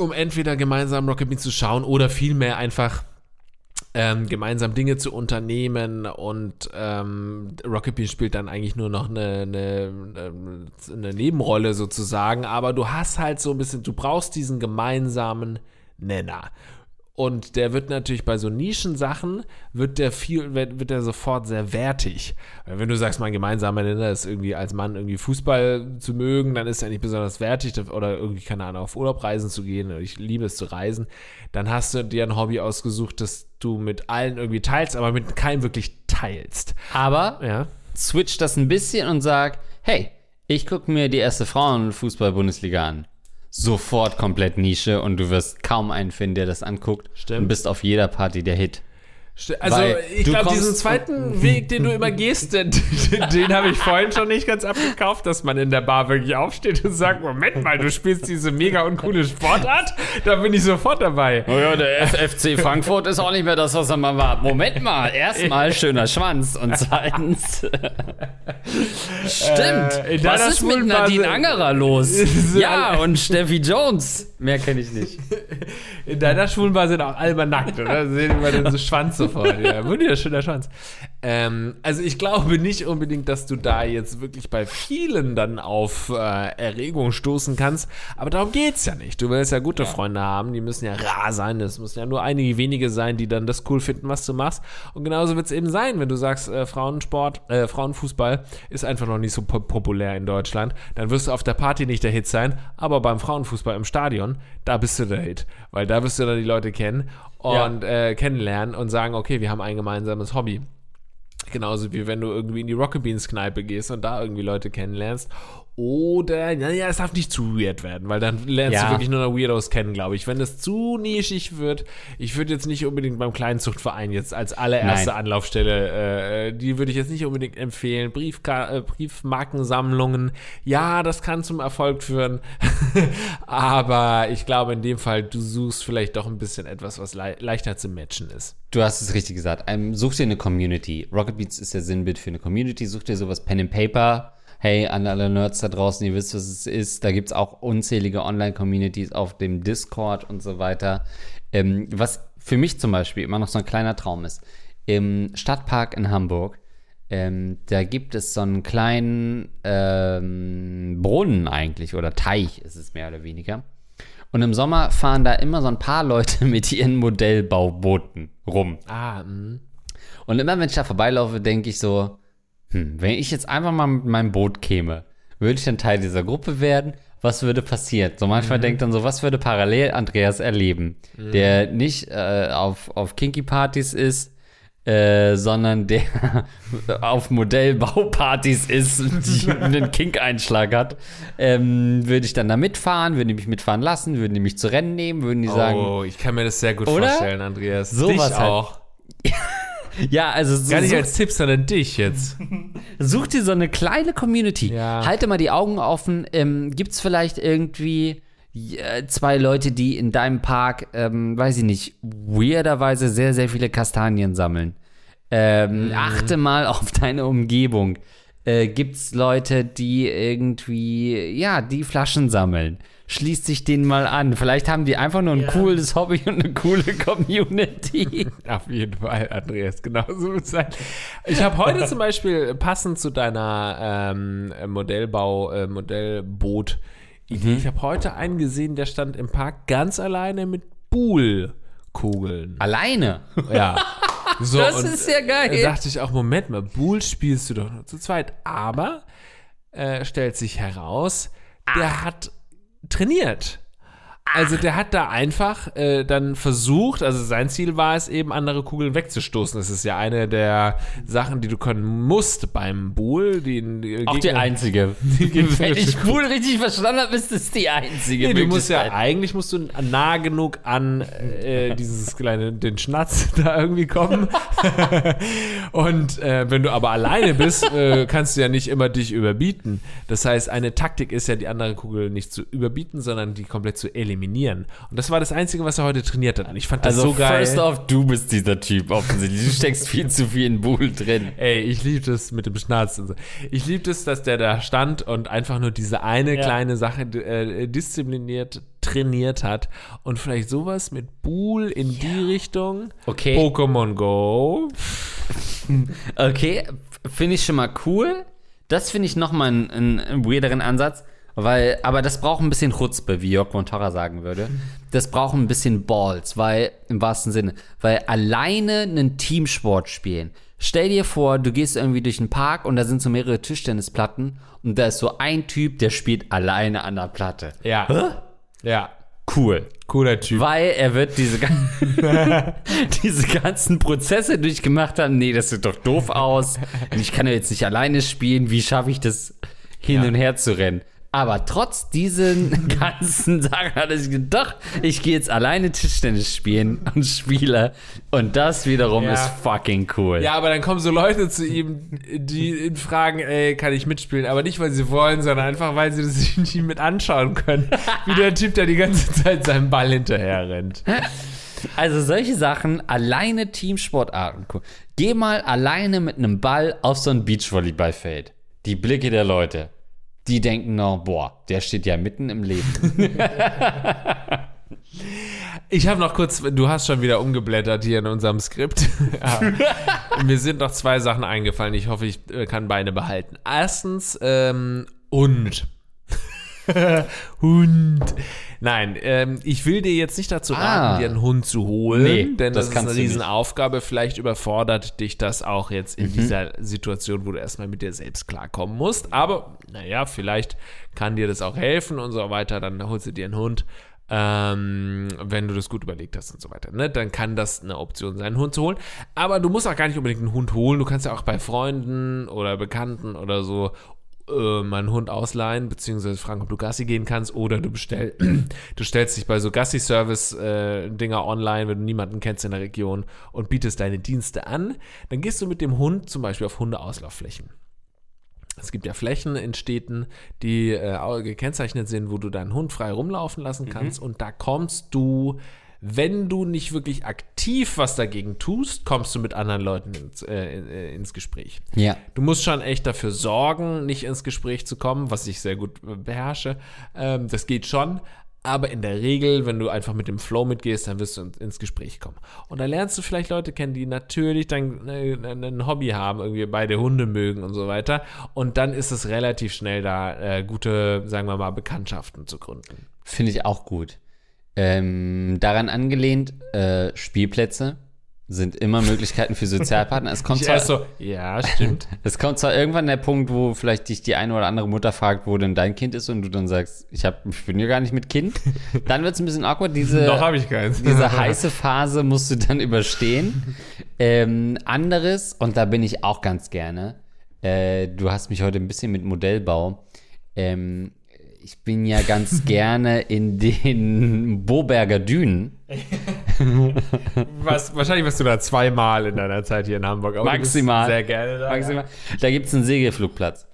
um entweder gemeinsam Rocket Beans zu schauen oder vielmehr einfach ähm, gemeinsam Dinge zu unternehmen und ähm, Rocket Beans spielt dann eigentlich nur noch eine, eine, eine Nebenrolle sozusagen, aber du hast halt so ein bisschen, du brauchst diesen gemeinsamen Nenner. Und der wird natürlich bei so Nischensachen, wird der viel, wird, wird der sofort sehr wertig. Wenn du sagst, mein gemeinsamer Nenner ist irgendwie als Mann irgendwie Fußball zu mögen, dann ist er nicht besonders wertig oder irgendwie, keine Ahnung, auf Urlaubreisen zu gehen. Ich liebe es zu reisen. Dann hast du dir ein Hobby ausgesucht, das du mit allen irgendwie teilst, aber mit keinem wirklich teilst. Aber Ja. switch das ein bisschen und sag, hey, ich gucke mir die erste Frauenfußball-Bundesliga an. Sofort komplett Nische und du wirst kaum einen finden, der das anguckt. Stimmt. Und bist auf jeder Party der Hit. Also Weil ich glaube, diesen zweiten Weg, den du immer gehst, den, den habe ich vorhin schon nicht ganz abgekauft, dass man in der Bar wirklich aufsteht und sagt, Moment mal, du spielst diese mega uncoole Sportart, da bin ich sofort dabei. Oh ja, der FFC Frankfurt ist auch nicht mehr das, was er mal war. Moment mal, erstmal schöner Schwanz und zweitens. Stimmt. Äh, was ist mit Nadine Angerer los? Ja, und Steffi Jones. Mehr kenne ich nicht. In deiner Schwulenbar sind auch alle mal nackt, oder? Sehen wir den so Schwanz sofort. Ja, wunderschöner Schwanz. Ähm, also ich glaube nicht unbedingt, dass du da jetzt wirklich bei vielen dann auf äh, Erregung stoßen kannst. Aber darum geht's ja nicht. Du willst ja gute Freunde haben, die müssen ja rar sein. Es müssen ja nur einige wenige sein, die dann das cool finden, was du machst. Und genauso wird's eben sein, wenn du sagst, äh, Frauensport, äh, Frauenfußball ist einfach noch nicht so po populär in Deutschland. Dann wirst du auf der Party nicht der Hit sein, aber beim Frauenfußball im Stadion, da bist du der Hit. Weil da wirst du dann die Leute kennen und äh, kennenlernen und sagen, okay, wir haben ein gemeinsames Hobby. Genauso wie wenn du irgendwie in die Rocket Beans Kneipe gehst und da irgendwie Leute kennenlernst. Oder, naja, es darf nicht zu weird werden, weil dann lernst Ja. du wirklich nur noch Weirdos kennen, glaube ich. Wenn es zu nischig wird, ich würde jetzt nicht unbedingt beim Kleinzuchtverein jetzt als allererste Nein. Anlaufstelle, äh, die würde ich jetzt nicht unbedingt empfehlen. Briefka äh, Briefmarkensammlungen, ja, das kann zum Erfolg führen. Aber ich glaube in dem Fall, du suchst vielleicht doch ein bisschen etwas, was le leichter zu matchen ist. Du hast es richtig gesagt. Ähm, such dir eine Community. Rocket Beats ist der Sinnbild für eine Community. Such dir sowas Pen and Paper. Hey, an alle Nerds da draußen, ihr wisst, was es ist. Da gibt's auch unzählige Online-Communities auf dem Discord und so weiter. Ähm, was für mich zum Beispiel immer noch so ein kleiner Traum ist. Im Stadtpark in Hamburg, ähm, da gibt es so einen kleinen ähm, Brunnen eigentlich oder Teich ist es mehr oder weniger. Und im Sommer fahren da immer so ein paar Leute mit ihren Modellbaubooten rum. Ah, mh. Und immer wenn ich da vorbeilaufe, denke ich so, hm, wenn ich jetzt einfach mal mit meinem Boot käme, würde ich dann Teil dieser Gruppe werden? Was würde passieren? So manchmal denkt dann so, was würde parallel Andreas erleben, der nicht äh, auf, auf Kinky-Partys ist, äh, sondern der auf Modellbaupartys ist die einen Kink-Einschlag hat, ähm, würde ich dann da mitfahren, würden die mich mitfahren lassen, würden die mich zu Rennen nehmen, würden die sagen, Oh, ich kann mir das sehr gut Oder? vorstellen, Andreas. Sowas dich halt. auch. ja, also so, Gar nicht so, als Tipp, sondern dich jetzt. Such dir so eine kleine Community. Ja. Halte mal die Augen offen. Ähm, Gibt es vielleicht irgendwie äh, zwei Leute, die in deinem Park, ähm, weiß ich nicht, weirderweise sehr, sehr viele Kastanien sammeln? Ähm, Mhm. Achte mal auf deine Umgebung. Äh, Gibt es Leute, die irgendwie, ja, die Flaschen sammeln? Schließt sich denen mal an. Vielleicht haben die einfach nur ein cooles Hobby und eine coole Community. Auf jeden Fall, Andreas, genau so wird sein. Ich habe heute zum Beispiel passend zu deiner ähm, Modellbau, äh, Modellboot-Idee, ich habe heute einen gesehen, der stand im Park ganz alleine mit Buhl-Kugeln. Alleine. Ja. So, Das ist ja geil. äh, dachte ich auch, Moment mal, Bull spielst du doch nur zu zweit. Aber äh, stellt sich heraus, der hat trainiert. Also der hat da einfach äh, dann versucht, also sein Ziel war es eben, andere Kugeln wegzustoßen. Das ist ja eine der Sachen, die du können musst beim Buhl. Die, die Auch die Gegner- einzige. Wenn ich Pool richtig verstanden habe, ist es die einzige. Nee, du musst ja, eigentlich musst du nah genug an äh, dieses kleine, den Schnatz da irgendwie kommen. Und äh, wenn du aber alleine bist, äh, kannst du ja nicht immer dich überbieten. Das heißt, eine Taktik ist ja, die andere Kugel nicht zu überbieten, sondern die komplett zu eliminieren. Und das war das Einzige, was er heute trainiert hat. Und ich fand das Also, so geil. first off, du bist dieser Typ offensichtlich. Du steckst viel zu viel in Pool drin. Ey, ich liebe das mit dem Schnarz und so. Ich liebe das, dass der da stand und einfach nur diese eine Ja. kleine Sache äh, diszipliniert trainiert hat und vielleicht sowas mit Buhl in die Richtung. Okay. Pokémon Go. Okay, finde ich schon mal cool. Das finde ich nochmal einen weirderen Ansatz. Weil, aber das braucht ein bisschen Chutzpe, wie Jörg Montara sagen würde. Das braucht ein bisschen Balls, weil, im wahrsten Sinne, weil alleine einen Teamsport spielen. Stell dir vor, du gehst irgendwie durch einen Park und da sind so mehrere Tischtennisplatten und da ist so ein Typ, der spielt alleine an der Platte. Ja. Ja. Cool. Cooler Typ. Weil er wird diese, diese ganzen Prozesse durchgemacht haben. Nee, das sieht doch doof aus. Ich kann ja jetzt nicht alleine spielen. Wie schaffe ich das, hin Ja. und her zu rennen? Aber trotz diesen ganzen Sachen hat er sich gedacht, ich gehe jetzt alleine Tischtennis spielen und spiele. Und das wiederum Ja. ist fucking cool. Ja, aber dann kommen so Leute zu ihm, die ihn fragen, ey, kann ich mitspielen? Aber nicht, weil sie wollen, sondern einfach, weil sie das sich nicht mit anschauen können. Wie der Typ, der die ganze Zeit seinem Ball hinterher rennt. Also solche Sachen, alleine Teamsportarten. Geh mal alleine mit einem Ball auf so ein Beachvolleyballfeld. Die Blicke der Leute. Die denken noch, boah, der steht ja mitten im Leben. Ich habe noch kurz, du hast schon wieder umgeblättert hier in unserem Skript. Mir sind noch zwei Sachen eingefallen. Ich hoffe, ich äh, kann beide behalten. Erstens, ähm, Hund. Hund. Nein, ähm, ich will dir jetzt nicht dazu raten, Ah. dir einen Hund zu holen, Nee, denn das das, ist eine. Riesenaufgabe. Vielleicht überfordert dich das auch jetzt Mhm. in dieser Situation, wo du erstmal mit dir selbst klarkommen musst. Aber naja, vielleicht kann dir das auch helfen und so weiter. Dann holst du dir einen Hund ähm, wenn du das gut überlegt hast und so weiter. Ne? Dann kann das eine Option sein, einen Hund zu holen. Aber du musst auch gar nicht unbedingt einen Hund holen. Du kannst ja auch bei Freunden oder Bekannten oder so äh, mal einen Hund ausleihen, beziehungsweise fragen, ob du Gassi gehen kannst oder du bestell, du stellst dich bei so Gassi-Service-Dinger online, wenn du niemanden kennst in der Region und bietest deine Dienste an. Dann gehst du mit dem Hund zum Beispiel auf Hundeauslaufflächen. Es gibt ja Flächen in Städten, die äh, gekennzeichnet sind, wo du deinen Hund frei rumlaufen lassen kannst. Und da kommst du, wenn du nicht wirklich aktiv was dagegen tust, kommst du mit anderen Leuten ins, äh, äh, ins Gespräch. ja. Du musst schon echt dafür sorgen, nicht ins Gespräch zu kommen, was ich sehr gut äh, beherrsche. Ähm, das geht schon. Aber in der Regel, wenn du einfach mit dem Flow mitgehst, dann wirst du in- ins Gespräch kommen. Und da lernst du vielleicht Leute kennen, die natürlich dann äh, ein Hobby haben, irgendwie beide Hunde mögen und so weiter. Und dann ist es relativ schnell da, äh, gute, sagen wir mal, Bekanntschaften zu gründen. Finde ich auch gut. Ähm, daran angelehnt, äh, Spielplätze sind immer Möglichkeiten für Sozialpartner. Es kommt, zwar, so, ja, stimmt. es kommt zwar irgendwann der Punkt, wo vielleicht dich die eine oder andere Mutter fragt, wo denn dein Kind ist und du dann sagst, ich, hab, ich bin ja gar nicht mit Kind. Dann wird es ein bisschen awkward. Diese, Noch habe ich keins. diese heiße Phase musst du dann überstehen. Ähm, anderes, und da bin ich auch ganz gerne, äh, du hast mich heute ein bisschen mit Modellbau. Ähm, ich bin ja ganz gerne in den Boberger Dünen. Was, wahrscheinlich warst du da zweimal in deiner Zeit hier in Hamburg. aber Maximal. Sehr gerne da. Maximal. Da gibt es einen Segelflugplatz.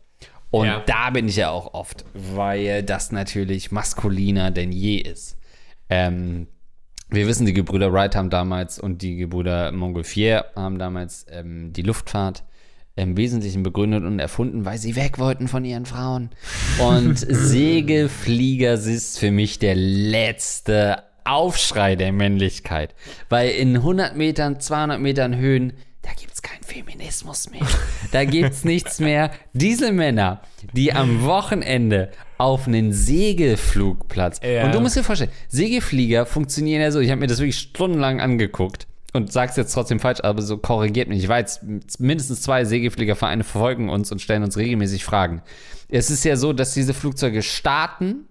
Und Ja. da bin ich ja auch oft, weil das natürlich maskuliner denn je ist. Ähm, wir wissen, die Gebrüder Wright haben damals und die Gebrüder Montgolfier haben damals ähm, die Luftfahrt im Wesentlichen begründet und erfunden, weil sie weg wollten von ihren Frauen. Und Segelflieger ist für mich der letzte Aufschrei der Männlichkeit. Weil in 100 Metern, 200 Metern Höhen, da gibt's keinen Feminismus mehr. Da gibt's nichts mehr. Diese Männer, die am Wochenende auf einen Segelflugplatz. Ja. Und du musst dir vorstellen, Segelflieger funktionieren ja so, ich habe mir das wirklich stundenlang angeguckt und sag's jetzt trotzdem falsch, aber so korrigiert mich. Ich weiß, mindestens zwei Segelfliegervereine verfolgen uns und stellen uns regelmäßig Fragen. Es ist ja so, dass diese Flugzeuge starten,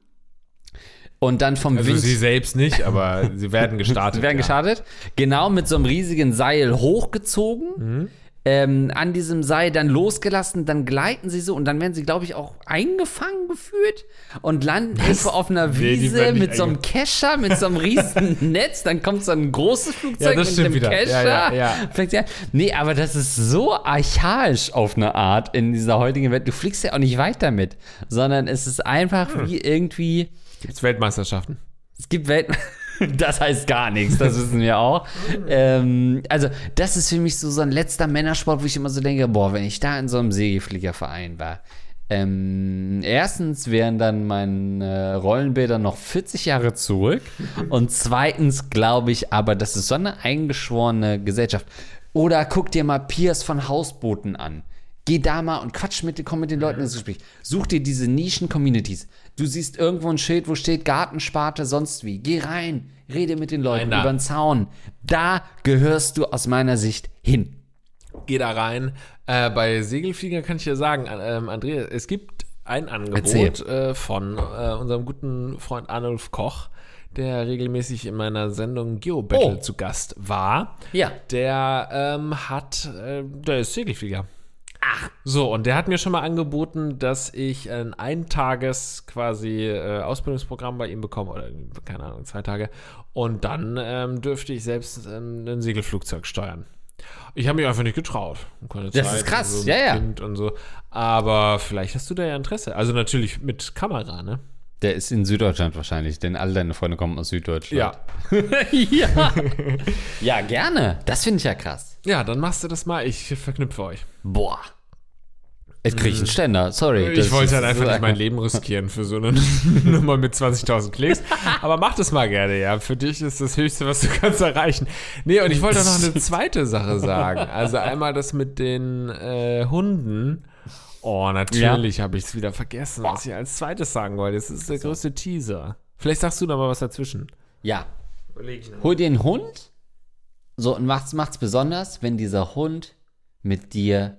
und dann vom Also Wind. sie selbst nicht, aber sie werden gestartet. Sie werden ja. gestartet. Genau mit so einem riesigen Seil hochgezogen. Mhm. Ähm, an diesem Seil dann losgelassen, dann gleiten sie so und dann werden sie, glaube ich, auch eingefangen geführt und landen irgendwo auf einer Nee, Wiese nicht mit so einem Kescher, mit so einem riesen Netz. Dann kommt so ein großes Flugzeug Ja, das mit einem wieder. Kescher. Ja, ja, ja. Nee, aber das ist so archaisch auf eine Art in dieser heutigen Welt. Du fliegst ja auch nicht weit damit, sondern es ist einfach Hm. wie irgendwie. Gibt's Weltmeisterschaften? Es gibt Welt. Das heißt gar nichts, das wissen wir auch. Ähm, also, das ist für mich so, so ein letzter Männersport, wo ich immer so denke: Boah, wenn ich da in so einem Segelfliegerverein war. Ähm, erstens wären dann meine Rollenbilder noch 40 Jahre zurück. Und zweitens glaube ich aber, das ist so eine eingeschworene Gesellschaft. Oder guck dir mal Piers von Hausbooten an. Geh da mal und quatsch mit, komm mit den Leuten ins Gespräch. Such dir diese Nischen-Communities. Du siehst irgendwo ein Schild, wo steht Gartensparte, sonst wie. Geh rein, rede mit den Leuten über den Zaun. Da gehörst du aus meiner Sicht hin. Geh da rein. Äh, bei Segelflieger kann ich dir sagen, ähm, Andrea, es gibt ein Angebot äh, von äh, unserem guten Freund Arnulf Koch, der regelmäßig in meiner Sendung GeoBattle Oh. zu Gast war. Ja. Der ähm, hat, äh, der ist Segelflieger. Ach. So, und der hat mir schon mal angeboten, dass ich ein Eintages quasi äh, Ausbildungsprogramm bei ihm bekomme, oder keine Ahnung, zwei Tage. Und dann ähm, dürfte ich selbst ähm, ein Segelflugzeug steuern. Ich habe mich einfach nicht getraut. Keine Das Zeit ist krass, so ja, ja. Kind und so. Aber vielleicht hast du da ja Interesse. Also natürlich mit Kamera, ne? Der ist in Süddeutschland wahrscheinlich, denn alle deine Freunde kommen aus Süddeutschland. ja. ja, gerne. Das finde ich ja krass. Ja, dann machst du das mal. Ich verknüpfe euch. Boah. Jetzt kriege ich einen Ständer. Sorry. Ich wollte halt einfach so- nicht mein Leben riskieren für so eine Nummer mit 20.000 Klicks. Aber mach das mal gerne, ja. Für dich ist das Höchste, was du kannst erreichen. Nee, und ich wollte noch eine zweite Sache sagen. Also einmal das mit den äh, Hunden. Oh, natürlich habe ich es wieder vergessen, was ich als zweites sagen wollte. Das ist der größte Teaser. Vielleicht sagst du noch mal was dazwischen. Ja. Hol dir einen Hund. So, und macht's, macht's besonders, wenn dieser Hund mit dir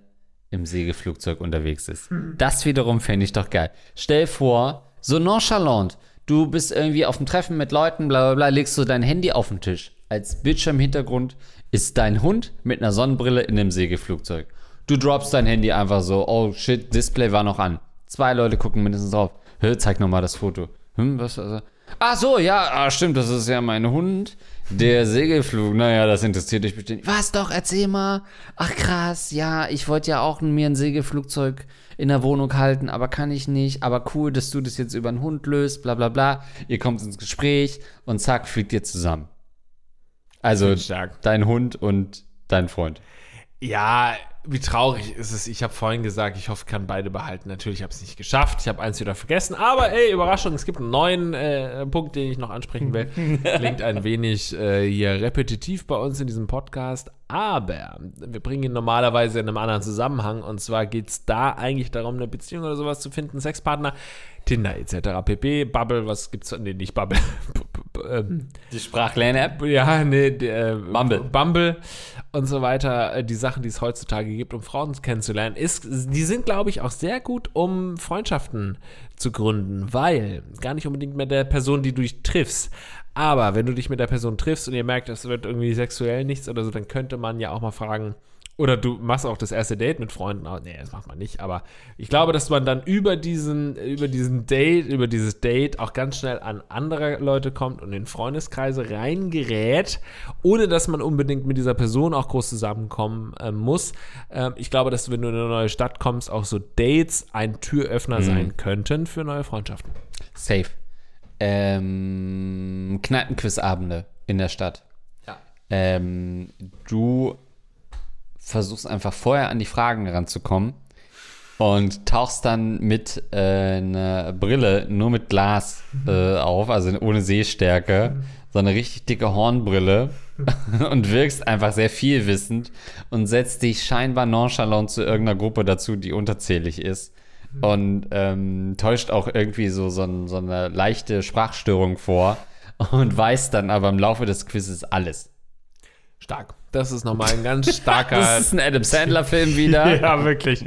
im Segelflugzeug unterwegs ist. Das wiederum fände ich doch geil. Stell vor, so nonchalant, du bist irgendwie auf dem Treffen mit Leuten, bla bla bla, legst du dein Handy auf den Tisch. Als Bildschirmhintergrund ist dein Hund mit einer Sonnenbrille in dem Segelflugzeug. Du droppst dein Handy einfach so, oh shit, Display war noch an. Zwei Leute gucken mindestens drauf. Hör, zeig nochmal das Foto. Hm, was, also? Ach so, ja, ah, stimmt, das ist ja mein Hund. Der Segelflug, naja, das interessiert dich bestimmt. Was doch, erzähl mal. Ach krass, ja, ich wollte ja auch mir ein Segelflugzeug in der Wohnung halten, aber kann ich nicht. Aber cool, dass du das jetzt über einen Hund löst, bla bla bla. Ihr kommt ins Gespräch und zack, fliegt ihr zusammen. Also dein Hund und dein Freund. Ja, wie traurig ist es. Ich habe vorhin gesagt, ich hoffe, ich kann beide behalten. Natürlich habe ich es nicht geschafft. Ich habe eins wieder vergessen. Aber ey, Überraschung, es gibt einen neuen äh, Punkt, den ich noch ansprechen will. Klingt ein wenig äh, hier repetitiv bei uns in diesem Podcast. Aber wir bringen ihn normalerweise in einem anderen Zusammenhang. Und zwar geht es da eigentlich darum, eine Beziehung oder sowas zu finden, Sexpartner, Tinder etc. pp. Bubble, was gibt's? Nee, nicht Bubble. ähm, Die Sprachlern-App? ja, nee, der, äh, Bumble. Bumble und so weiter, äh, die Sachen, die es heutzutage gibt, um Frauen kennenzulernen, ist, die sind, glaube ich, auch sehr gut, um Freundschaften zu gründen, weil gar nicht unbedingt mit der Person, die du dich triffst, aber wenn du dich mit der Person triffst und ihr merkt, es wird irgendwie sexuell nichts oder so, dann könnte man ja auch mal fragen, oder du machst auch das erste Date mit Freunden. Nee, das macht man nicht. Aber ich glaube, dass man dann über diesen, über diesen Date, über dieses Date auch ganz schnell an andere Leute kommt und in Freundeskreise reingerät, ohne dass man unbedingt mit dieser Person auch groß zusammenkommen äh, muss. Ähm, ich glaube, dass wenn du in eine neue Stadt kommst, auch so Dates ein Türöffner sein könnten für neue Freundschaften. Safe. Ähm, Kneipenquizabende in der Stadt. Ja. Ähm, du versuchst einfach vorher an die Fragen ranzukommen und tauchst dann mit äh, einer Brille nur mit Glas äh, auf, also ohne Sehstärke, so eine richtig dicke Hornbrille und wirkst einfach sehr vielwissend und setzt dich scheinbar nonchalant zu irgendeiner Gruppe dazu, die unterzählig ist und ähm, täuscht auch irgendwie so, so, so eine leichte Sprachstörung vor und weiß dann aber im Laufe des Quizzes alles. Stark. Das ist nochmal ein ganz starker. Das ist ein Adam Sandler-Film wieder. ja, wirklich.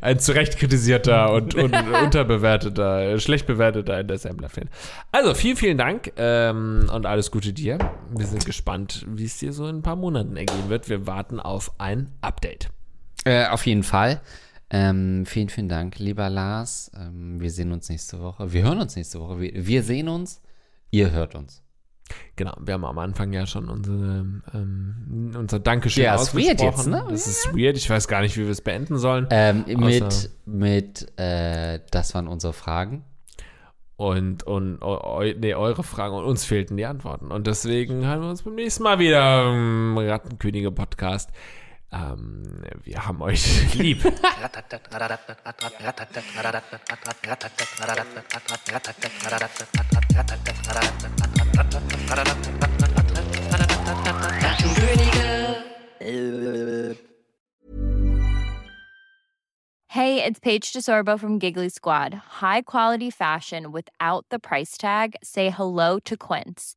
Ein zu Recht kritisierter und, und unterbewerteter, schlecht bewerteter Adam Sandler-Film. Also, vielen, vielen Dank ähm, und alles Gute dir. Wir sind gespannt, wie es dir so in ein paar Monaten ergehen wird. Wir warten auf ein Update. Äh, auf jeden Fall. Ähm, vielen, vielen Dank, lieber Lars. Ähm, wir sehen uns nächste Woche. Wir hören uns nächste Woche. Wir, wir sehen uns. Ihr hört uns. Genau, wir haben am Anfang ja schon unsere, ähm, unser Dankeschön Ja, ist weird ausgesprochen. jetzt, ne? Das ist weird. Ich weiß gar nicht, wie wir es beenden sollen. Ähm, mit, mit, äh, das waren unsere Fragen. Und, und eu, nee, eure Fragen und uns fehlten die Antworten. Und deswegen hören wir uns beim nächsten Mal wieder im Rattenkönige-Podcast. Ähm, wir haben euch lieb. Hey, it's Paige DeSorbo from Giggly Squad. High quality fashion without the price tag. Say hello to Quince.